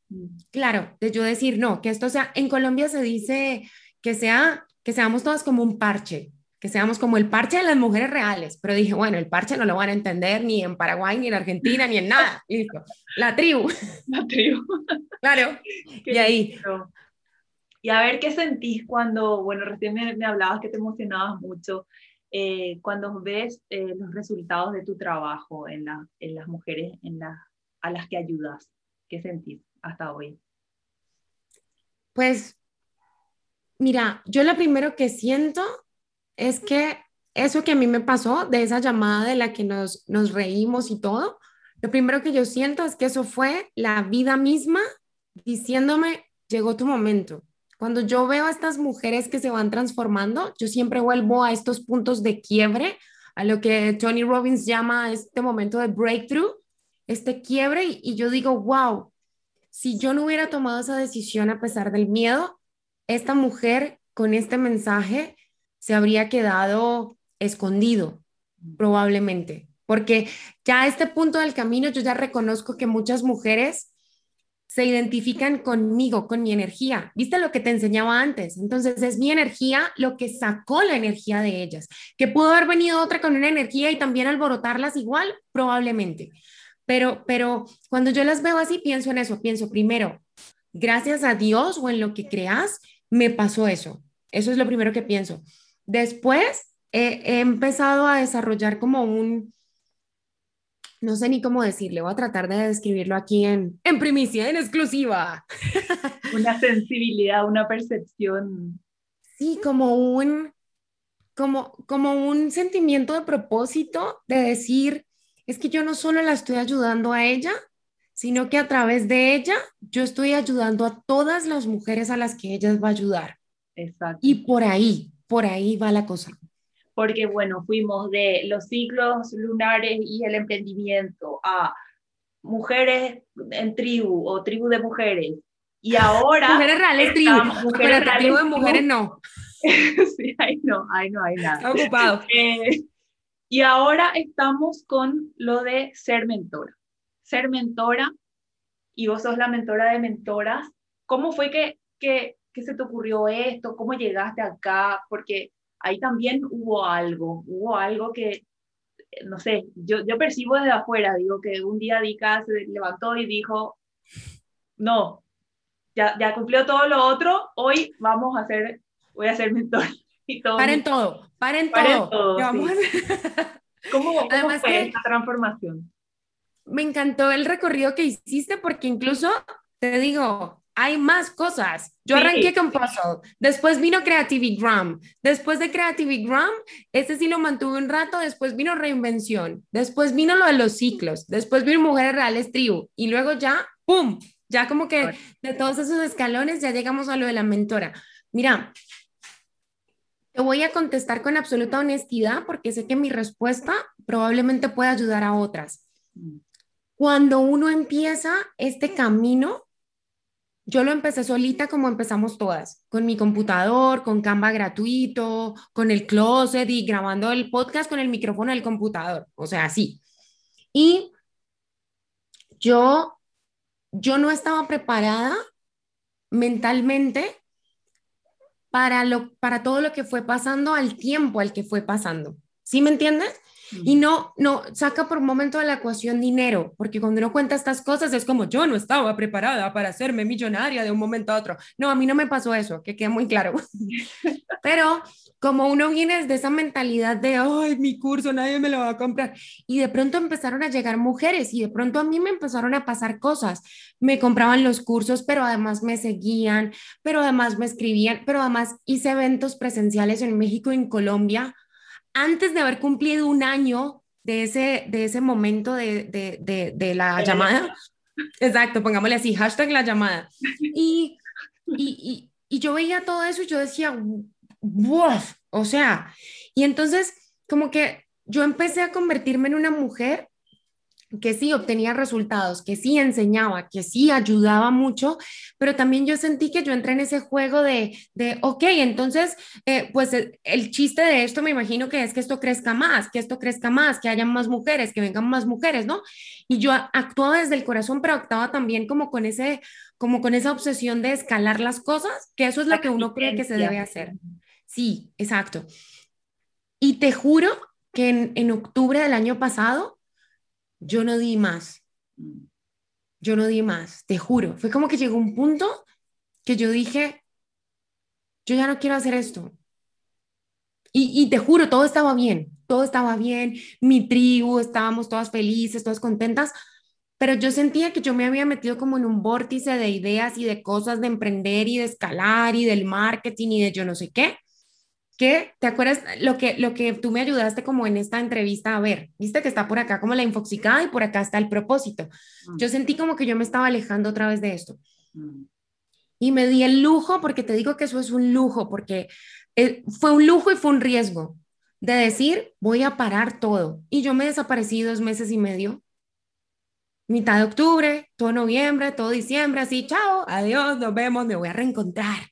Claro, de yo decir, no, que esto sea, en Colombia se dice que sea, que seamos todas como un parche, que seamos como el parche de las mujeres reales, pero dije, bueno, el parche no lo van a entender ni en Paraguay, ni en Argentina, ni en nada. (laughs) Listo. La tribu. La tribu. Claro. (laughs) y ahí. Y a ver qué sentís cuando, bueno, recién me, hablabas que te emocionabas mucho, eh, cuando ves eh, los resultados de tu trabajo en, la, en las mujeres en la, a las que ayudas. ¿Qué sentís hasta hoy? Pues, mira, yo lo primero que siento es que eso que a mí me pasó, de esa llamada de la que nos, nos reímos y todo, lo primero que yo siento es que eso fue la vida misma diciéndome, llegó tu momento. Cuando yo veo a estas mujeres que se van transformando, yo siempre vuelvo a estos puntos de quiebre, a lo que Tony Robbins llama este momento de breakthrough, este quiebre, y, y yo digo, wow, si yo no hubiera tomado esa decisión a pesar del miedo, esta mujer con este mensaje se habría quedado escondido, probablemente, porque ya a este punto del camino yo ya reconozco que muchas mujeres se identifican conmigo, con mi energía. ¿Viste lo que te enseñaba antes? Entonces es mi energía lo que sacó la energía de ellas. ¿Que pudo haber venido otra con una energía y también alborotarlas igual? Probablemente. Pero, pero cuando yo las veo así, pienso en eso. Pienso primero, gracias a Dios o en lo que creas, me pasó eso. Eso es lo primero que pienso. Después he, empezado a desarrollar como un, no sé ni cómo decirle, voy a tratar de describirlo aquí en, en primicia, en exclusiva. (laughs) Una sensibilidad, una percepción. Sí, como un, como, como un sentimiento de propósito de decir, es que yo no solo la estoy ayudando a ella, sino que a través de ella yo estoy ayudando a todas las mujeres a las que ella va a ayudar. Exacto. Y por ahí, por ahí va la cosa. Porque, bueno, fuimos de los ciclos lunares y el emprendimiento a mujeres en tribu o tribu de mujeres. Y (laughs) ahora... mujeres reales tribu, mujeres reales, tribu de mujeres no. (laughs) sí, ahí no, ahí no hay nada. Está ocupado. (laughs) Eh, y ahora estamos con lo de ser mentora. Ser mentora, y vos sos la mentora de mentoras. ¿Cómo fue que, que ¿qué se te ocurrió esto? ¿Cómo llegaste acá? Porque ahí también hubo algo, hubo algo que, no sé, yo, yo percibo desde afuera, digo que un día Dika se levantó y dijo, no, ya, ya cumplió todo lo otro, hoy vamos a hacer, voy a ser mentor. (laughs) Y todo paren todo, paren, todo. todo (laughs) ¿Cómo, Además fue esta transformación? Me encantó el recorrido que hiciste porque incluso, te digo, hay más cosas. Yo arranqué con Puzzle, después vino Creativigram, después de Creativigram, este sí lo mantuve un rato, después vino Reinvención, después vino lo de los ciclos, después vino Mujeres Reales Tribu y luego ya, ¡pum! Ya como que de todos esos escalones ya llegamos a lo de la mentora. Mira, te voy a contestar con absoluta honestidad porque sé que mi respuesta probablemente puede ayudar a otras. Mm. Cuando uno empieza este camino, yo lo empecé solita como empezamos todas, con mi computador, con Canva gratuito, con el closet y grabando el podcast con el micrófono del computador, o sea, así. Y yo, yo no estaba preparada mentalmente para, lo, para todo lo que fue pasando al tiempo al que fue pasando. ¿Sí me entiendes? Y no, no, saca por un momento de la ecuación dinero, porque cuando uno cuenta estas cosas es como, yo no estaba preparada para hacerme millonaria de un momento a otro. No, a mí no me pasó eso, que quede muy claro. (laughs) Pero como uno viene desde esa mentalidad de, ay, mi curso, nadie me lo va a comprar. Y de pronto empezaron a llegar mujeres y de pronto a mí me empezaron a pasar cosas. Me compraban los cursos, pero además me seguían, pero además me escribían, pero además hice eventos presenciales en México y en Colombia antes de haber cumplido un año de ese, de ese momento de, de, de, la llamada. Exacto, pongámosle así, hashtag la llamada. Y, y, y, yo veía todo eso y yo decía, wow, o sea, y entonces como que yo empecé a convertirme en una mujer que sí obtenía resultados, que sí enseñaba, que sí ayudaba mucho, pero también yo sentí que yo entré en ese juego de, de ok, entonces, eh, pues el, el, chiste de esto me imagino que es que esto crezca más, que esto crezca más, que haya más mujeres, que vengan más mujeres, ¿no? Y yo actuaba desde el corazón, pero actuaba también como con ese, como con esa obsesión de escalar las cosas, que eso es lo que uno cree que se debe hacer. Sí, exacto. Y te juro que en, en octubre del año pasado, yo no di más. Yo no di más, te juro. Fue como que llegó un punto que yo dije, yo ya no quiero hacer esto. Y, te juro, todo estaba bien, todo estaba bien, mi tribu, estábamos todas felices, todas contentas, pero yo sentía que yo me había metido como en un vórtice de ideas y de cosas de emprender y de escalar y del marketing y de yo no sé qué, que, ¿te acuerdas lo que, lo que tú me ayudaste como en esta entrevista a ver? Viste que está por acá como la infoxicada y por acá está el propósito. Mm. Yo sentí como que yo me estaba alejando otra vez de esto. Mm. Y me di el lujo, porque te digo que eso es un lujo, porque eh, fue un lujo y fue un riesgo de decir, voy a parar todo. Y yo me desaparecí dos meses y medio. Mitad de octubre, todo noviembre, todo diciembre, así, chao, adiós, nos vemos, me voy a reencontrar.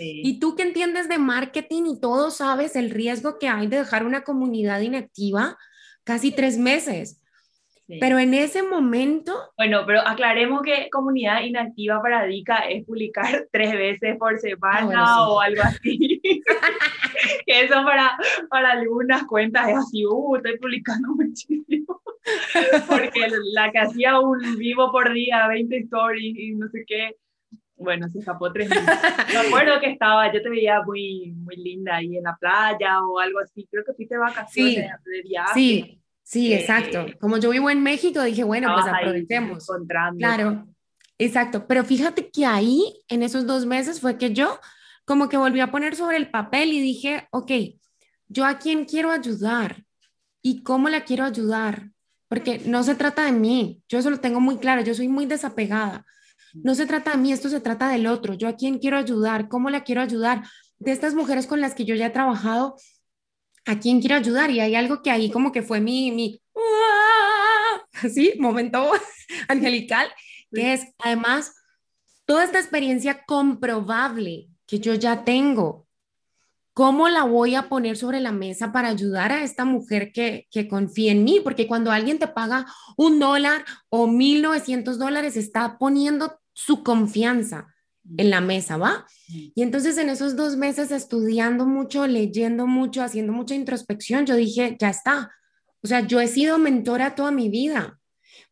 Y tú que entiendes de marketing y todo sabes el riesgo que hay de dejar una comunidad inactiva casi tres meses. Pero en ese momento... Bueno, pero aclaremos que comunidad inactiva para Dica es publicar (laughs) tres veces por semana ah, o algo así. (laughs) que eso para, para algunas cuentas es así, uh, estoy publicando muchísimo. (laughs) Porque la que hacía un vivo por día, 20 stories y no sé qué, bueno, se escapó tres (laughs) meses. Me acuerdo que estaba, yo te veía muy, muy linda ahí en la playa o algo así. Creo que fuiste de vacaciones, sí, de viaje. Sí, sí, eh, exacto. Como yo vivo en México, dije, bueno, pues aprovechemos. Claro, exacto. Pero fíjate que ahí, en esos dos meses, fue que yo como que volví a poner sobre el papel y dije, ok, yo a quién quiero ayudar y cómo la quiero ayudar. Porque no se trata de mí, yo eso lo tengo muy claro, yo soy muy desapegada no se trata de mí, esto se trata del otro. Yo a quién quiero ayudar, cómo la quiero ayudar. De estas mujeres con las que yo ya he trabajado, ¿a quién quiero ayudar? Y hay algo que ahí como que fue mi, mi, (laughs) así, momento (laughs) angelical, que es además toda esta experiencia comprobable que yo ya tengo. ¿Cómo la voy a poner sobre la mesa para ayudar a esta mujer que, que confía en mí? Porque cuando alguien te paga un dólar o mil novecientos dólares, está poniendo su confianza en la mesa, ¿va? Y entonces en esos dos meses estudiando mucho, leyendo mucho, haciendo mucha introspección, yo dije, ya está. O sea, yo he sido mentora toda mi vida,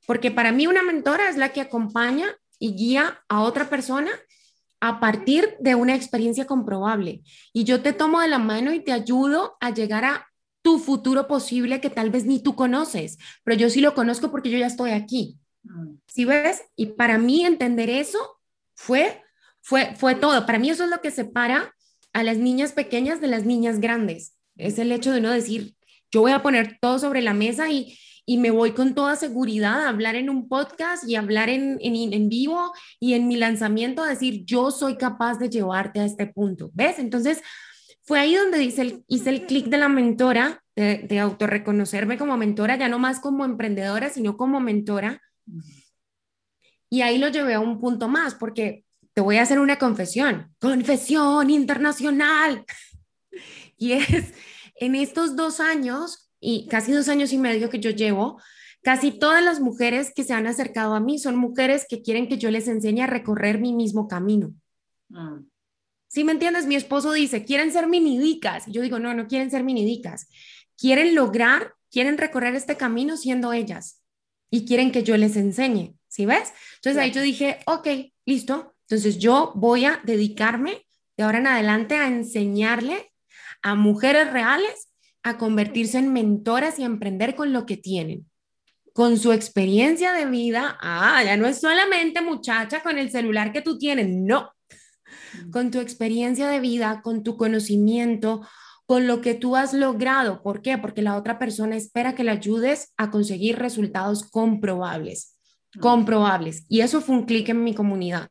porque para mí una mentora es la que acompaña y guía a otra persona a partir de una experiencia comprobable. Y yo te tomo de la mano y te ayudo a llegar a tu futuro posible que tal vez ni tú conoces, pero yo sí lo conozco porque yo ya estoy aquí. ¿Sí ves? Y para mí entender eso fue, fue, fue todo. Para mí eso es lo que separa a las niñas pequeñas de las niñas grandes. Es el hecho de no decir, yo voy a poner todo sobre la mesa y, y me voy con toda seguridad a hablar en un podcast y hablar en, en, en, vivo y en mi lanzamiento a decir, yo soy capaz de llevarte a este punto. ¿Ves? Entonces, fue ahí donde hice el, hice el clic de la mentora, de, de autorreconocerme como mentora, ya no más como emprendedora, sino como mentora y ahí lo llevé a un punto más, porque te voy a hacer una confesión, confesión internacional. (laughs) Y es, en estos dos años, y casi dos años y medio que yo llevo, casi todas las mujeres que se han acercado a mí son mujeres que quieren que yo les enseñe a recorrer mi mismo camino. Mm. Si me entiendes? Mi esposo dice, quieren ser minidicas. Y yo digo, no, no quieren ser minidicas. quieren lograr, quieren recorrer este camino siendo ellas y quieren que yo les enseñe, ¿sí ves? Entonces ahí yo dije, ok, listo, entonces yo voy a dedicarme de ahora en adelante a enseñarle a mujeres reales a convertirse en mentoras y emprender con lo que tienen. Con su experiencia de vida, ah, ya no es solamente muchacha con el celular que tú tienes, no, con tu experiencia de vida, con tu conocimiento, con lo que tú has logrado. ¿Por qué? Porque la otra persona espera que le ayudes a conseguir resultados comprobables, comprobables. Y eso fue un clic en mi comunidad.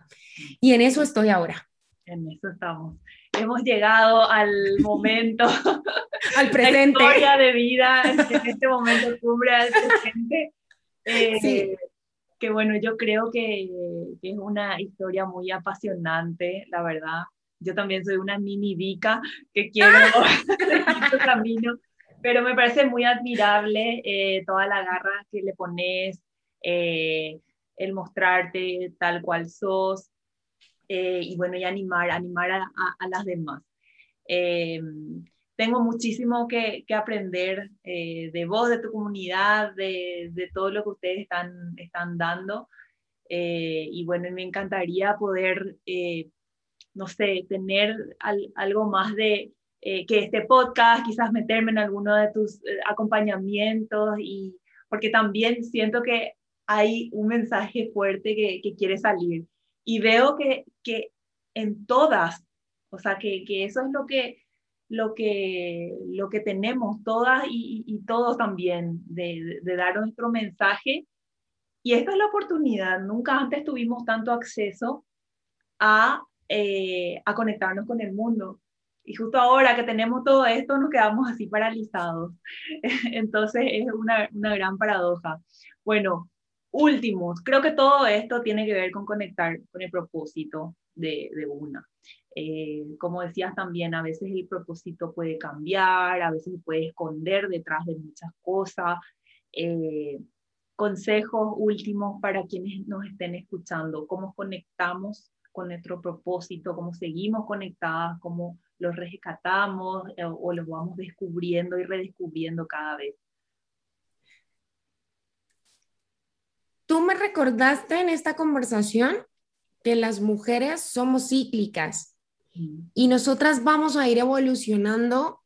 Y en eso estoy ahora. En eso estamos. Hemos llegado al (laughs) momento, (laughs) al (laughs) presente. La historia de vida, en este momento cumbre al presente. Eh, sí que bueno, yo creo que, es una historia muy apasionante, la verdad. Yo también soy una mini Vika que quiero (laughs) este camino, pero me parece muy admirable eh, toda la garra que le pones, eh, el mostrarte tal cual sos, eh, y bueno, y animar, animar a, a las demás tengo muchísimo que, que aprender eh, de vos, de tu comunidad, de, de, todo lo que ustedes están, están dando. Y bueno, me encantaría poder, no sé, tener algo más de que este podcast, quizás meterme en alguno de tus acompañamientos, y, porque también siento que hay un mensaje fuerte que, que quiere salir. Y veo que, que en todas, o sea, que, que eso es lo que lo que, lo que tenemos todas y, todos también, de, dar nuestro mensaje. Y esta es la oportunidad. Nunca antes tuvimos tanto acceso a, eh, a conectarnos con el mundo. Y justo ahora que tenemos todo esto, nos quedamos así paralizados. (laughs) Entonces es una, una gran paradoja. Bueno, últimos, creo que todo esto tiene que ver con conectar con el propósito de, de una. Eh, como decías también, a veces el propósito puede cambiar, a veces puede esconder detrás de muchas cosas. Eh, consejos últimos para quienes nos estén escuchando, cómo conectamos con nuestro propósito, cómo seguimos conectadas, cómo los rescatamos eh, o los vamos descubriendo y redescubriendo cada vez. Tú me recordaste en esta conversación que las mujeres somos cíclicas y nosotras vamos a ir evolucionando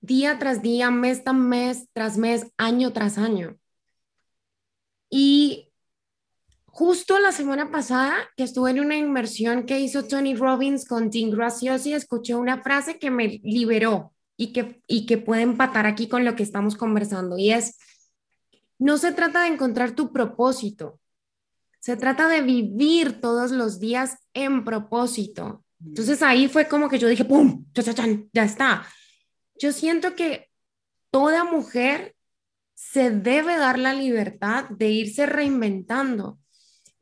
día tras día, mes tras mes, tras mes, año tras año. Y justo la semana pasada que estuve en una inmersión que hizo Tony Robbins con Tim Graciosi, escuché una frase que me liberó y que, y que puede empatar aquí con lo que estamos conversando. Y es, no se trata de encontrar tu propósito, se trata de vivir todos los días en propósito. Entonces ahí fue como que yo dije, ¡pum! Ya está. Yo siento que toda mujer se debe dar la libertad de irse reinventando.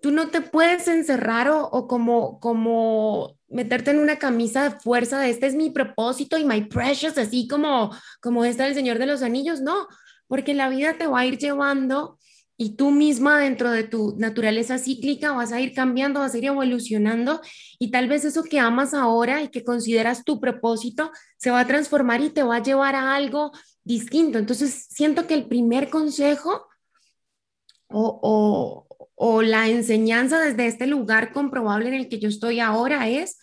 Tú no te puedes encerrar o, como, como meterte en una camisa de fuerza de este es mi propósito y my precious, así como, como está el Señor de los Anillos. No, porque la vida te va a ir llevando y tú misma dentro de tu naturaleza cíclica vas a ir cambiando, vas a ir evolucionando y tal vez eso que amas ahora y que consideras tu propósito se va a transformar y te va a llevar a algo distinto. Entonces, siento que el primer consejo o, o la enseñanza desde este lugar comprobable en el que yo estoy ahora es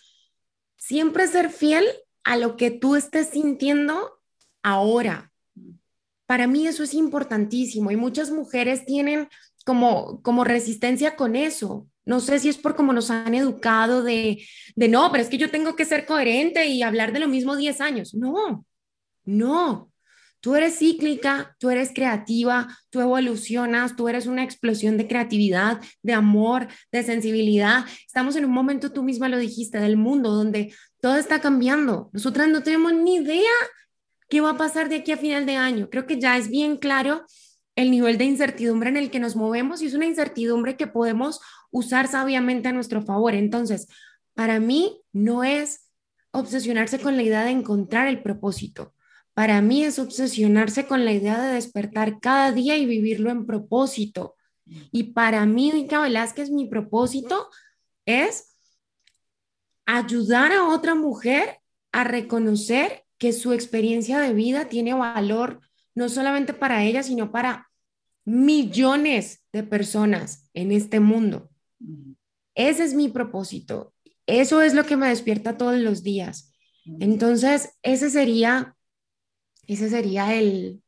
siempre ser fiel a lo que tú estés sintiendo ahora, para mí eso es importantísimo y muchas mujeres tienen como, como resistencia con eso. No sé si es por cómo nos han educado de, de no, pero es que yo tengo que ser coherente y hablar de lo mismo 10 años. No, no. Tú eres cíclica, tú eres creativa, tú evolucionas, tú eres una explosión de creatividad, de amor, de sensibilidad. Estamos en un momento, tú misma lo dijiste, del mundo donde todo está cambiando. Nosotras no tenemos ni idea ¿Qué va a pasar de aquí a final de año? Creo que ya es bien claro el nivel de incertidumbre en el que nos movemos y es una incertidumbre que podemos usar sabiamente a nuestro favor. Entonces, para mí no es obsesionarse con la idea de encontrar el propósito. Para mí es obsesionarse con la idea de despertar cada día y vivirlo en propósito. Y para mí, Mica Velázquez, mi propósito es ayudar a otra mujer a reconocer que su experiencia de vida tiene valor no solamente para ella, sino para millones de personas en este mundo. Ese es mi propósito. Eso es lo que me despierta todos los días. Entonces, ese sería, ese sería el,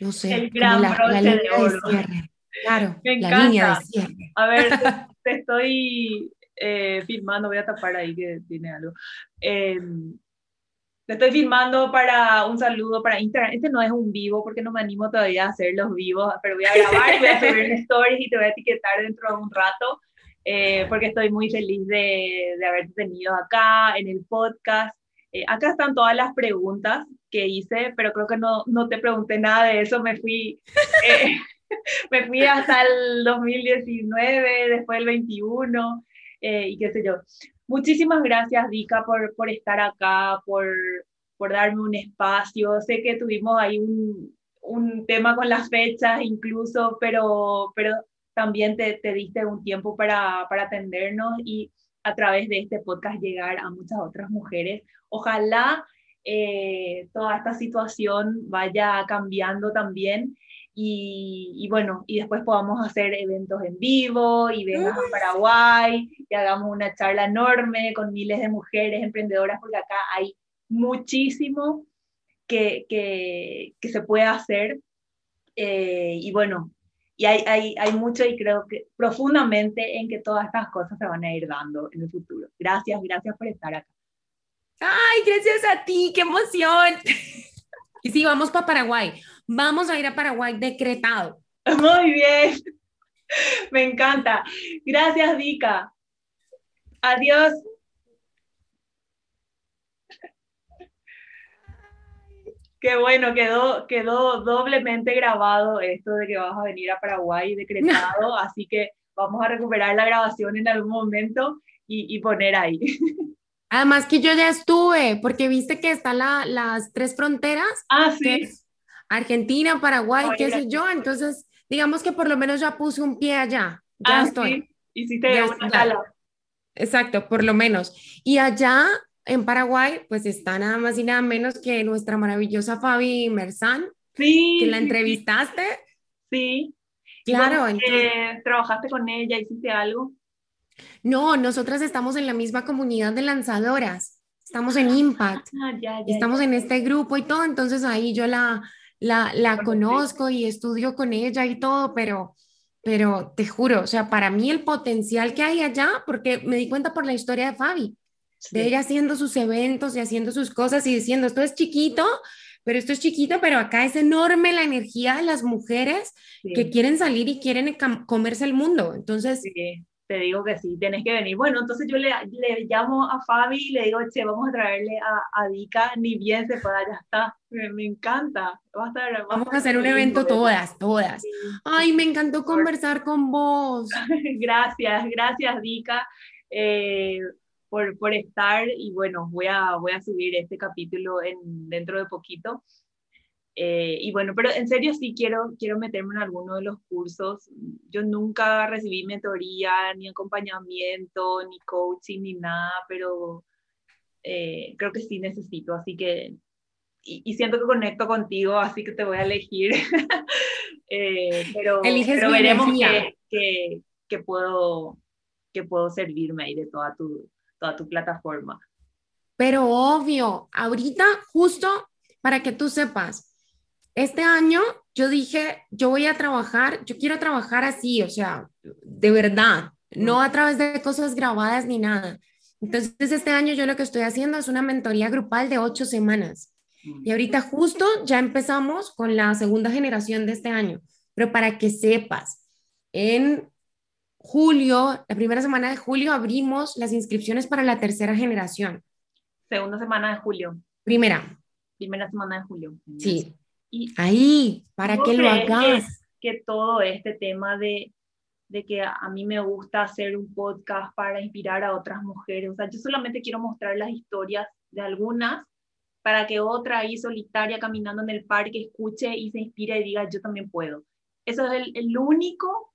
no sé, el gran la, línea de, cierre. Claro, la línea de cierre. A ver, (laughs) te, estoy eh, filmando, voy a tapar ahí que tiene algo. Eh, te estoy filmando para un saludo para Instagram. Este no es un vivo porque no me animo todavía a hacer los vivos, pero voy a grabar, voy a subir (laughs) stories y te voy a etiquetar dentro de un rato. Eh, porque estoy muy feliz de, de haberte tenido acá en el podcast. Eh, acá están todas las preguntas que hice, pero creo que no, no te pregunté nada de eso. Me fui, eh, (laughs) me fui hasta el 2019, después el 21 y qué sé yo. Muchísimas gracias, Vika, por, por estar acá, por, por darme un espacio. Sé que tuvimos ahí un, un tema con las fechas incluso, pero, pero también te, te diste un tiempo para, para atendernos y a través de este podcast llegar a muchas otras mujeres. Ojalá eh, toda esta situación vaya cambiando también y, y, bueno, y después podamos hacer eventos en vivo y vengas a Paraguay y hagamos una charla enorme con miles de mujeres emprendedoras, porque acá hay muchísimo que, que, que se puede hacer. Eh, y bueno, y hay, hay, hay mucho y creo que profundamente en que todas estas cosas se van a ir dando en el futuro. Gracias, gracias por estar acá. Ay, gracias a ti, qué emoción. (laughs) y sí, vamos para Paraguay. Vamos a ir a Paraguay decretado. Muy bien. (laughs) Me encanta. Gracias, Vika. Adiós. Qué bueno, quedó, quedó doblemente grabado esto de que vas a venir a Paraguay decretado, (laughs) así que vamos a recuperar la grabación en algún momento y, poner ahí. Además que yo ya estuve, porque viste que están las tres fronteras. Ah, sí. Argentina, Paraguay, qué sé yo, entonces digamos que por lo menos ya puse un pie allá. Ya ah, estoy. Sí. Hiciste una sala. Exacto, por lo menos. Y allá en Paraguay, pues está nada más y nada menos que nuestra maravillosa Fabi Merzán, sí, que la entrevistaste. Sí. Claro. Entonces... ¿Trabajaste con ella? ¿Hiciste algo? No, nosotras estamos en la misma comunidad de lanzadoras. Estamos en Impact. Ah, ya, ya, estamos en este grupo y todo. Entonces ahí yo la, la, la conozco y estudio con ella y todo, pero, pero te juro, o sea, para mí el potencial que hay allá, porque me di cuenta por la historia de Fabi de ella haciendo sus eventos y haciendo sus cosas y diciendo, esto es chiquito, pero esto es chiquito, pero acá es enorme la energía de las mujeres que quieren salir y quieren comerse el mundo. Entonces... te digo que sí, tienes que venir. Bueno, entonces yo le, le llamo a Fabi y le digo, che, vamos a traerle a, a Dika, ni bien se pueda, ya está. Me, encanta. Va a estar, vamos a hacer un evento todas, todas. Ay, me encantó conversar con vos. (laughs) gracias, gracias, Dika. Eh, por, por, estar y bueno, voy a, voy a subir este capítulo en, dentro de poquito. Eh, y bueno, pero en serio sí quiero, quiero meterme en alguno de los cursos. Yo nunca recibí mentoría, ni acompañamiento, ni coaching, ni nada, pero eh, creo que sí necesito. Así que, y, siento que conecto contigo, así que te voy a elegir. (laughs) eh, pero, pero veremos que, que, puedo, que puedo servirme ahí de toda tu, toda tu plataforma. Pero obvio, ahorita justo para que tú sepas, este año yo dije, yo voy a trabajar, yo quiero trabajar así, o sea, de verdad, no a través de cosas grabadas ni nada. Entonces, este año yo lo que estoy haciendo es una mentoría grupal de ocho semanas. Y ahorita justo ya empezamos con la segunda generación de este año. Pero para que sepas, en julio, la primera semana de julio, abrimos las inscripciones para la tercera generación. Segunda semana de julio. Primera. Primera semana de julio. Sí. Y Ahí, para que lo hagas. Que, todo este tema de, de que a mí me gusta hacer un podcast para inspirar a otras mujeres. O sea, yo solamente quiero mostrar las historias de algunas para que otra ahí solitaria caminando en el parque escuche y se inspire y diga, yo también puedo. Eso es el, el único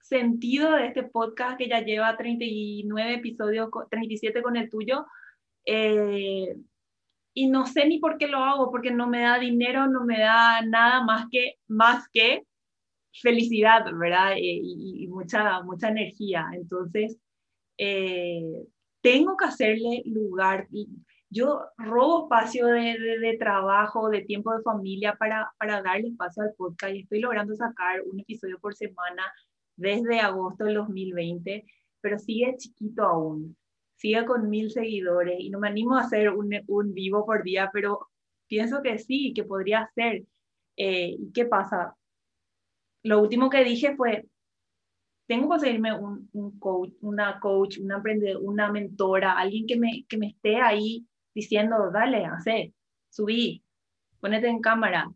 sentido de este podcast que ya lleva 39 episodios, 37 con el tuyo, eh, y no sé ni por qué lo hago, porque no me da dinero, no me da nada más que, más que felicidad, ¿verdad? Eh, y, mucha, mucha energía. Entonces, eh, tengo que hacerle lugar. Yo robo espacio de, de, trabajo, de tiempo de familia para, para darle espacio al podcast y estoy logrando sacar un episodio por semana desde agosto del 2020, pero sigue chiquito aún sigue con mil seguidores y no me animo a hacer un, un vivo por día, pero pienso que sí, que podría ser. Eh, ¿Y qué pasa? Lo último que dije fue, tengo que conseguirme un, un coach, una coach, una una mentora, alguien que me, que me esté ahí diciendo, dale, hace, subí, ponete en cámara.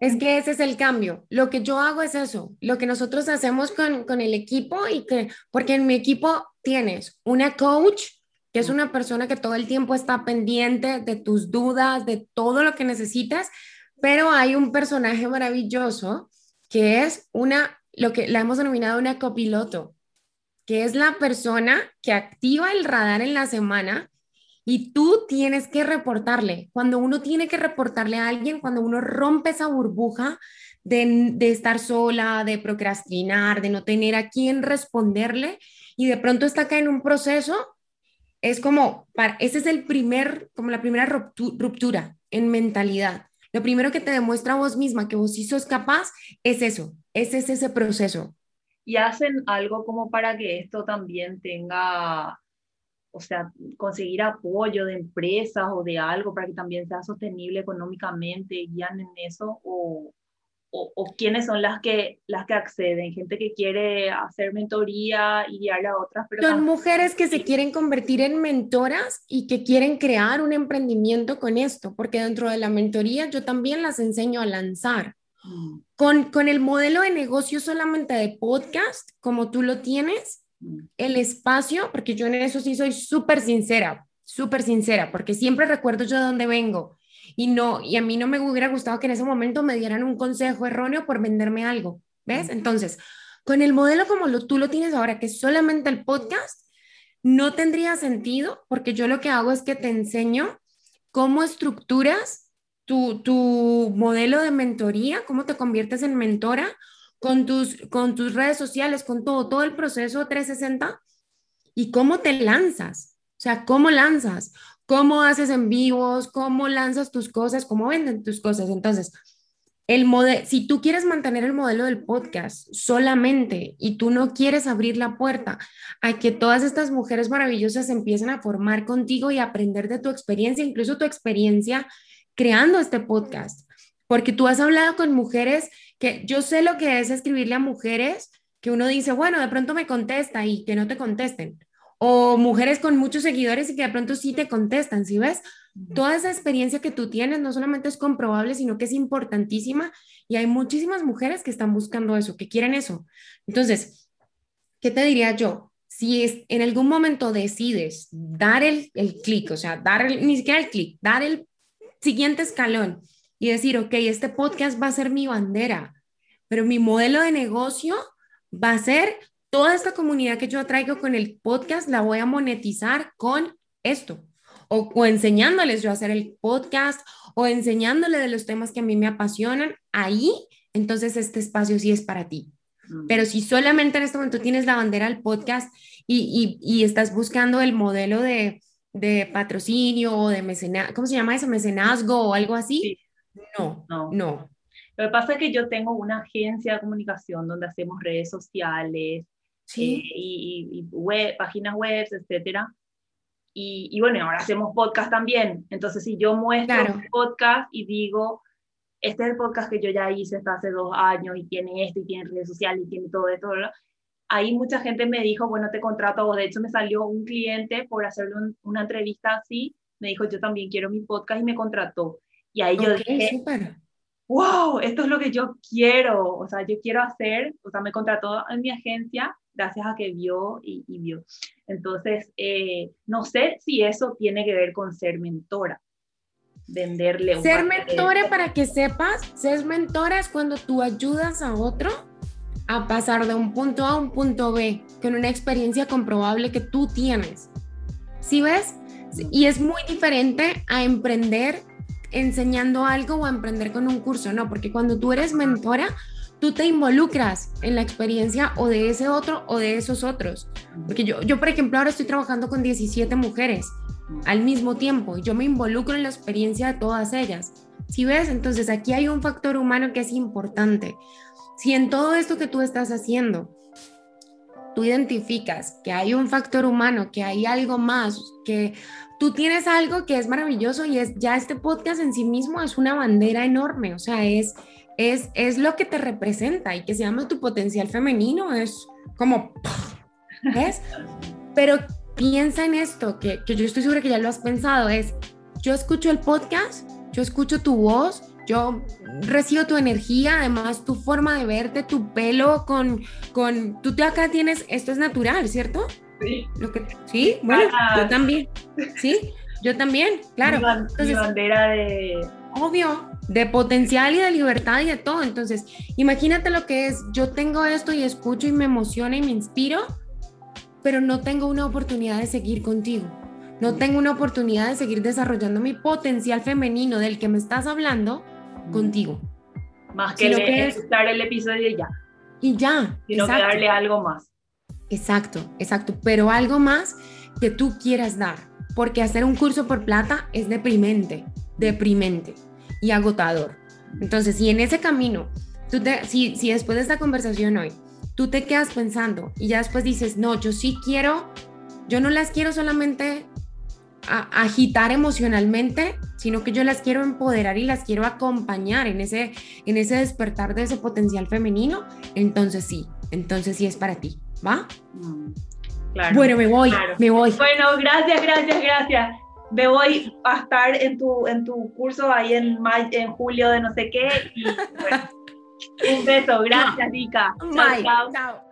Es que ese es el cambio. Lo que yo hago es eso, lo que nosotros hacemos con, con el equipo y que, porque en mi equipo tienes una coach, que es una persona que todo el tiempo está pendiente de tus dudas, de todo lo que necesitas, pero hay un personaje maravilloso que es una, lo que la hemos denominado una copiloto, que es la persona que activa el radar en la semana y tú tienes que reportarle. Cuando uno tiene que reportarle a alguien, cuando uno rompe esa burbuja de, estar sola, de procrastinar, de no tener a quién responderle, y de pronto está acá en un proceso, es como, para, ese es el primer, como la primera ruptura en mentalidad. Lo primero que te demuestra vos misma que vos sí sos capaz es eso, ese es ese proceso. Y hacen algo como para que esto también tenga, o sea, conseguir apoyo de empresas o de algo para que también sea sostenible económicamente, guían en eso o, o, quiénes son las que, las que acceden, gente que quiere hacer mentoría y guiar a otras personas. Son mujeres que se quieren convertir en mentoras y que quieren crear un emprendimiento con esto, porque dentro de la mentoría yo también las enseño a lanzar. Mm. Con, con el modelo de negocio solamente de podcast, como tú lo tienes. El espacio, porque yo en eso sí soy súper sincera, súper sincera, porque siempre recuerdo yo de dónde vengo y no, y a mí no me hubiera gustado que en ese momento me dieran un consejo erróneo por venderme algo, ¿ves? Entonces, con el modelo como lo, tú lo tienes ahora, que es solamente el podcast, no tendría sentido porque yo lo que hago es que te enseño cómo estructuras tu, tu modelo de mentoría, cómo te conviertes en mentora con tus, con tus redes sociales, con todo, todo el proceso 360 y cómo te lanzas. O sea, ¿cómo lanzas? cómo haces en vivos, cómo lanzas tus cosas, cómo venden tus cosas. Entonces, el modelo, si tú quieres mantener el modelo del podcast solamente y tú no quieres abrir la puerta a que todas estas mujeres maravillosas empiecen a formar contigo y aprender de tu experiencia, incluso tu experiencia creando este podcast, porque tú has hablado con mujeres que yo sé lo que es escribirle a mujeres que uno dice, bueno, de pronto me contesta y que no te contesten o mujeres con muchos seguidores y que de pronto sí te contestan, ¿sí ves? Toda esa experiencia que tú tienes no solamente es comprobable, sino que es importantísima y hay muchísimas mujeres que están buscando eso, que quieren eso. Entonces, ¿qué te diría yo? Si es, en algún momento decides dar el, el clic, o sea, dar ni siquiera el clic, dar el siguiente escalón y decir, ok, este podcast va a ser mi bandera, pero mi modelo de negocio va a ser toda esta comunidad que yo traigo con el podcast la voy a monetizar con esto. O, enseñándoles yo a hacer el podcast o enseñándole de los temas que a mí me apasionan, ahí entonces este espacio sí es para ti. Mm. Pero si solamente en este momento tienes la bandera del podcast y, y, estás buscando el modelo de, de patrocinio o de mecenazgo, ¿cómo se llama eso? Mecenazgo o algo así. No, no, no. Lo que pasa es que yo tengo una agencia de comunicación donde hacemos redes sociales, ¿Sí? Eh, y, web, páginas web, etcétera. Y, y, bueno, ahora hacemos podcast también. Entonces, si yo muestro un podcast y digo, este es el podcast que yo ya hice hasta hace dos años y tiene esto y tiene redes sociales y tiene todo esto, ahí mucha gente me dijo, bueno, te contrato. O de hecho, me salió un cliente por hacerle una entrevista así. Me dijo, yo también quiero mi podcast y me contrató. Y ahí yo dije, wow, esto es lo que yo quiero. O sea, yo quiero hacer, o sea, me contrató en mi agencia gracias a que vio y, vio. Entonces, eh, no sé si eso tiene que ver con ser mentora, venderle. Un ser mentora, para que sepas, ser mentora es cuando tú ayudas a otro a pasar de un punto A a un punto B con una experiencia comprobable que tú tienes. Si ves, Y es muy diferente a emprender enseñando algo o a emprender con un curso, no, porque cuando tú eres mentora, tú te involucras en la experiencia o de ese otro o de esos otros. Porque yo, yo por ejemplo, ahora estoy trabajando con 17 mujeres al mismo tiempo y yo me involucro en la experiencia de todas ellas. Si ves, entonces aquí hay un factor humano que es importante. Si en todo esto que tú estás haciendo, tú identificas que hay un factor humano, que hay algo más, que tú tienes algo que es maravilloso y es ya este podcast en sí mismo es una bandera enorme, o sea, es, es, es lo que te representa y que se llama tu potencial femenino, es como, ¿ves? Pero piensa en esto, que, que yo estoy segura que ya lo has pensado, es, yo escucho el podcast, yo escucho tu voz, yo recibo tu energía, además tu forma de verte, tu pelo con, con, tú acá tienes, esto es natural, ¿cierto? Sí. Lo que, sí, bueno, yo también, sí, yo también, claro. Mi, Entonces, bandera de... Obvio, de potencial y de libertad y de todo. Entonces, imagínate lo que es, yo tengo esto y escucho y me emociona y me inspiro, pero no tengo una oportunidad de seguir contigo no tengo una oportunidad de seguir desarrollando mi potencial femenino del que me estás hablando contigo. Más que, le, escuchar el episodio y ya. Y ya. Sino que darle algo más. Exacto, exacto. Pero algo más que tú quieras dar. Porque hacer un curso por plata es deprimente, deprimente y agotador. Entonces, si en ese camino, tú te, si, si después de esta conversación hoy, tú te quedas pensando y ya después dices, no, yo sí quiero, yo no las quiero solamente agitar emocionalmente, sino que yo las quiero empoderar y las quiero acompañar en ese, en ese despertar de ese potencial femenino, entonces sí, entonces sí es para ti, ¿va? Claro, bueno, me voy, me voy. Bueno, gracias, gracias, gracias. Me voy a estar en tu, en tu curso ahí en, en julio de no sé qué. Y, (laughs) un beso, gracias, Vika. chao. chao.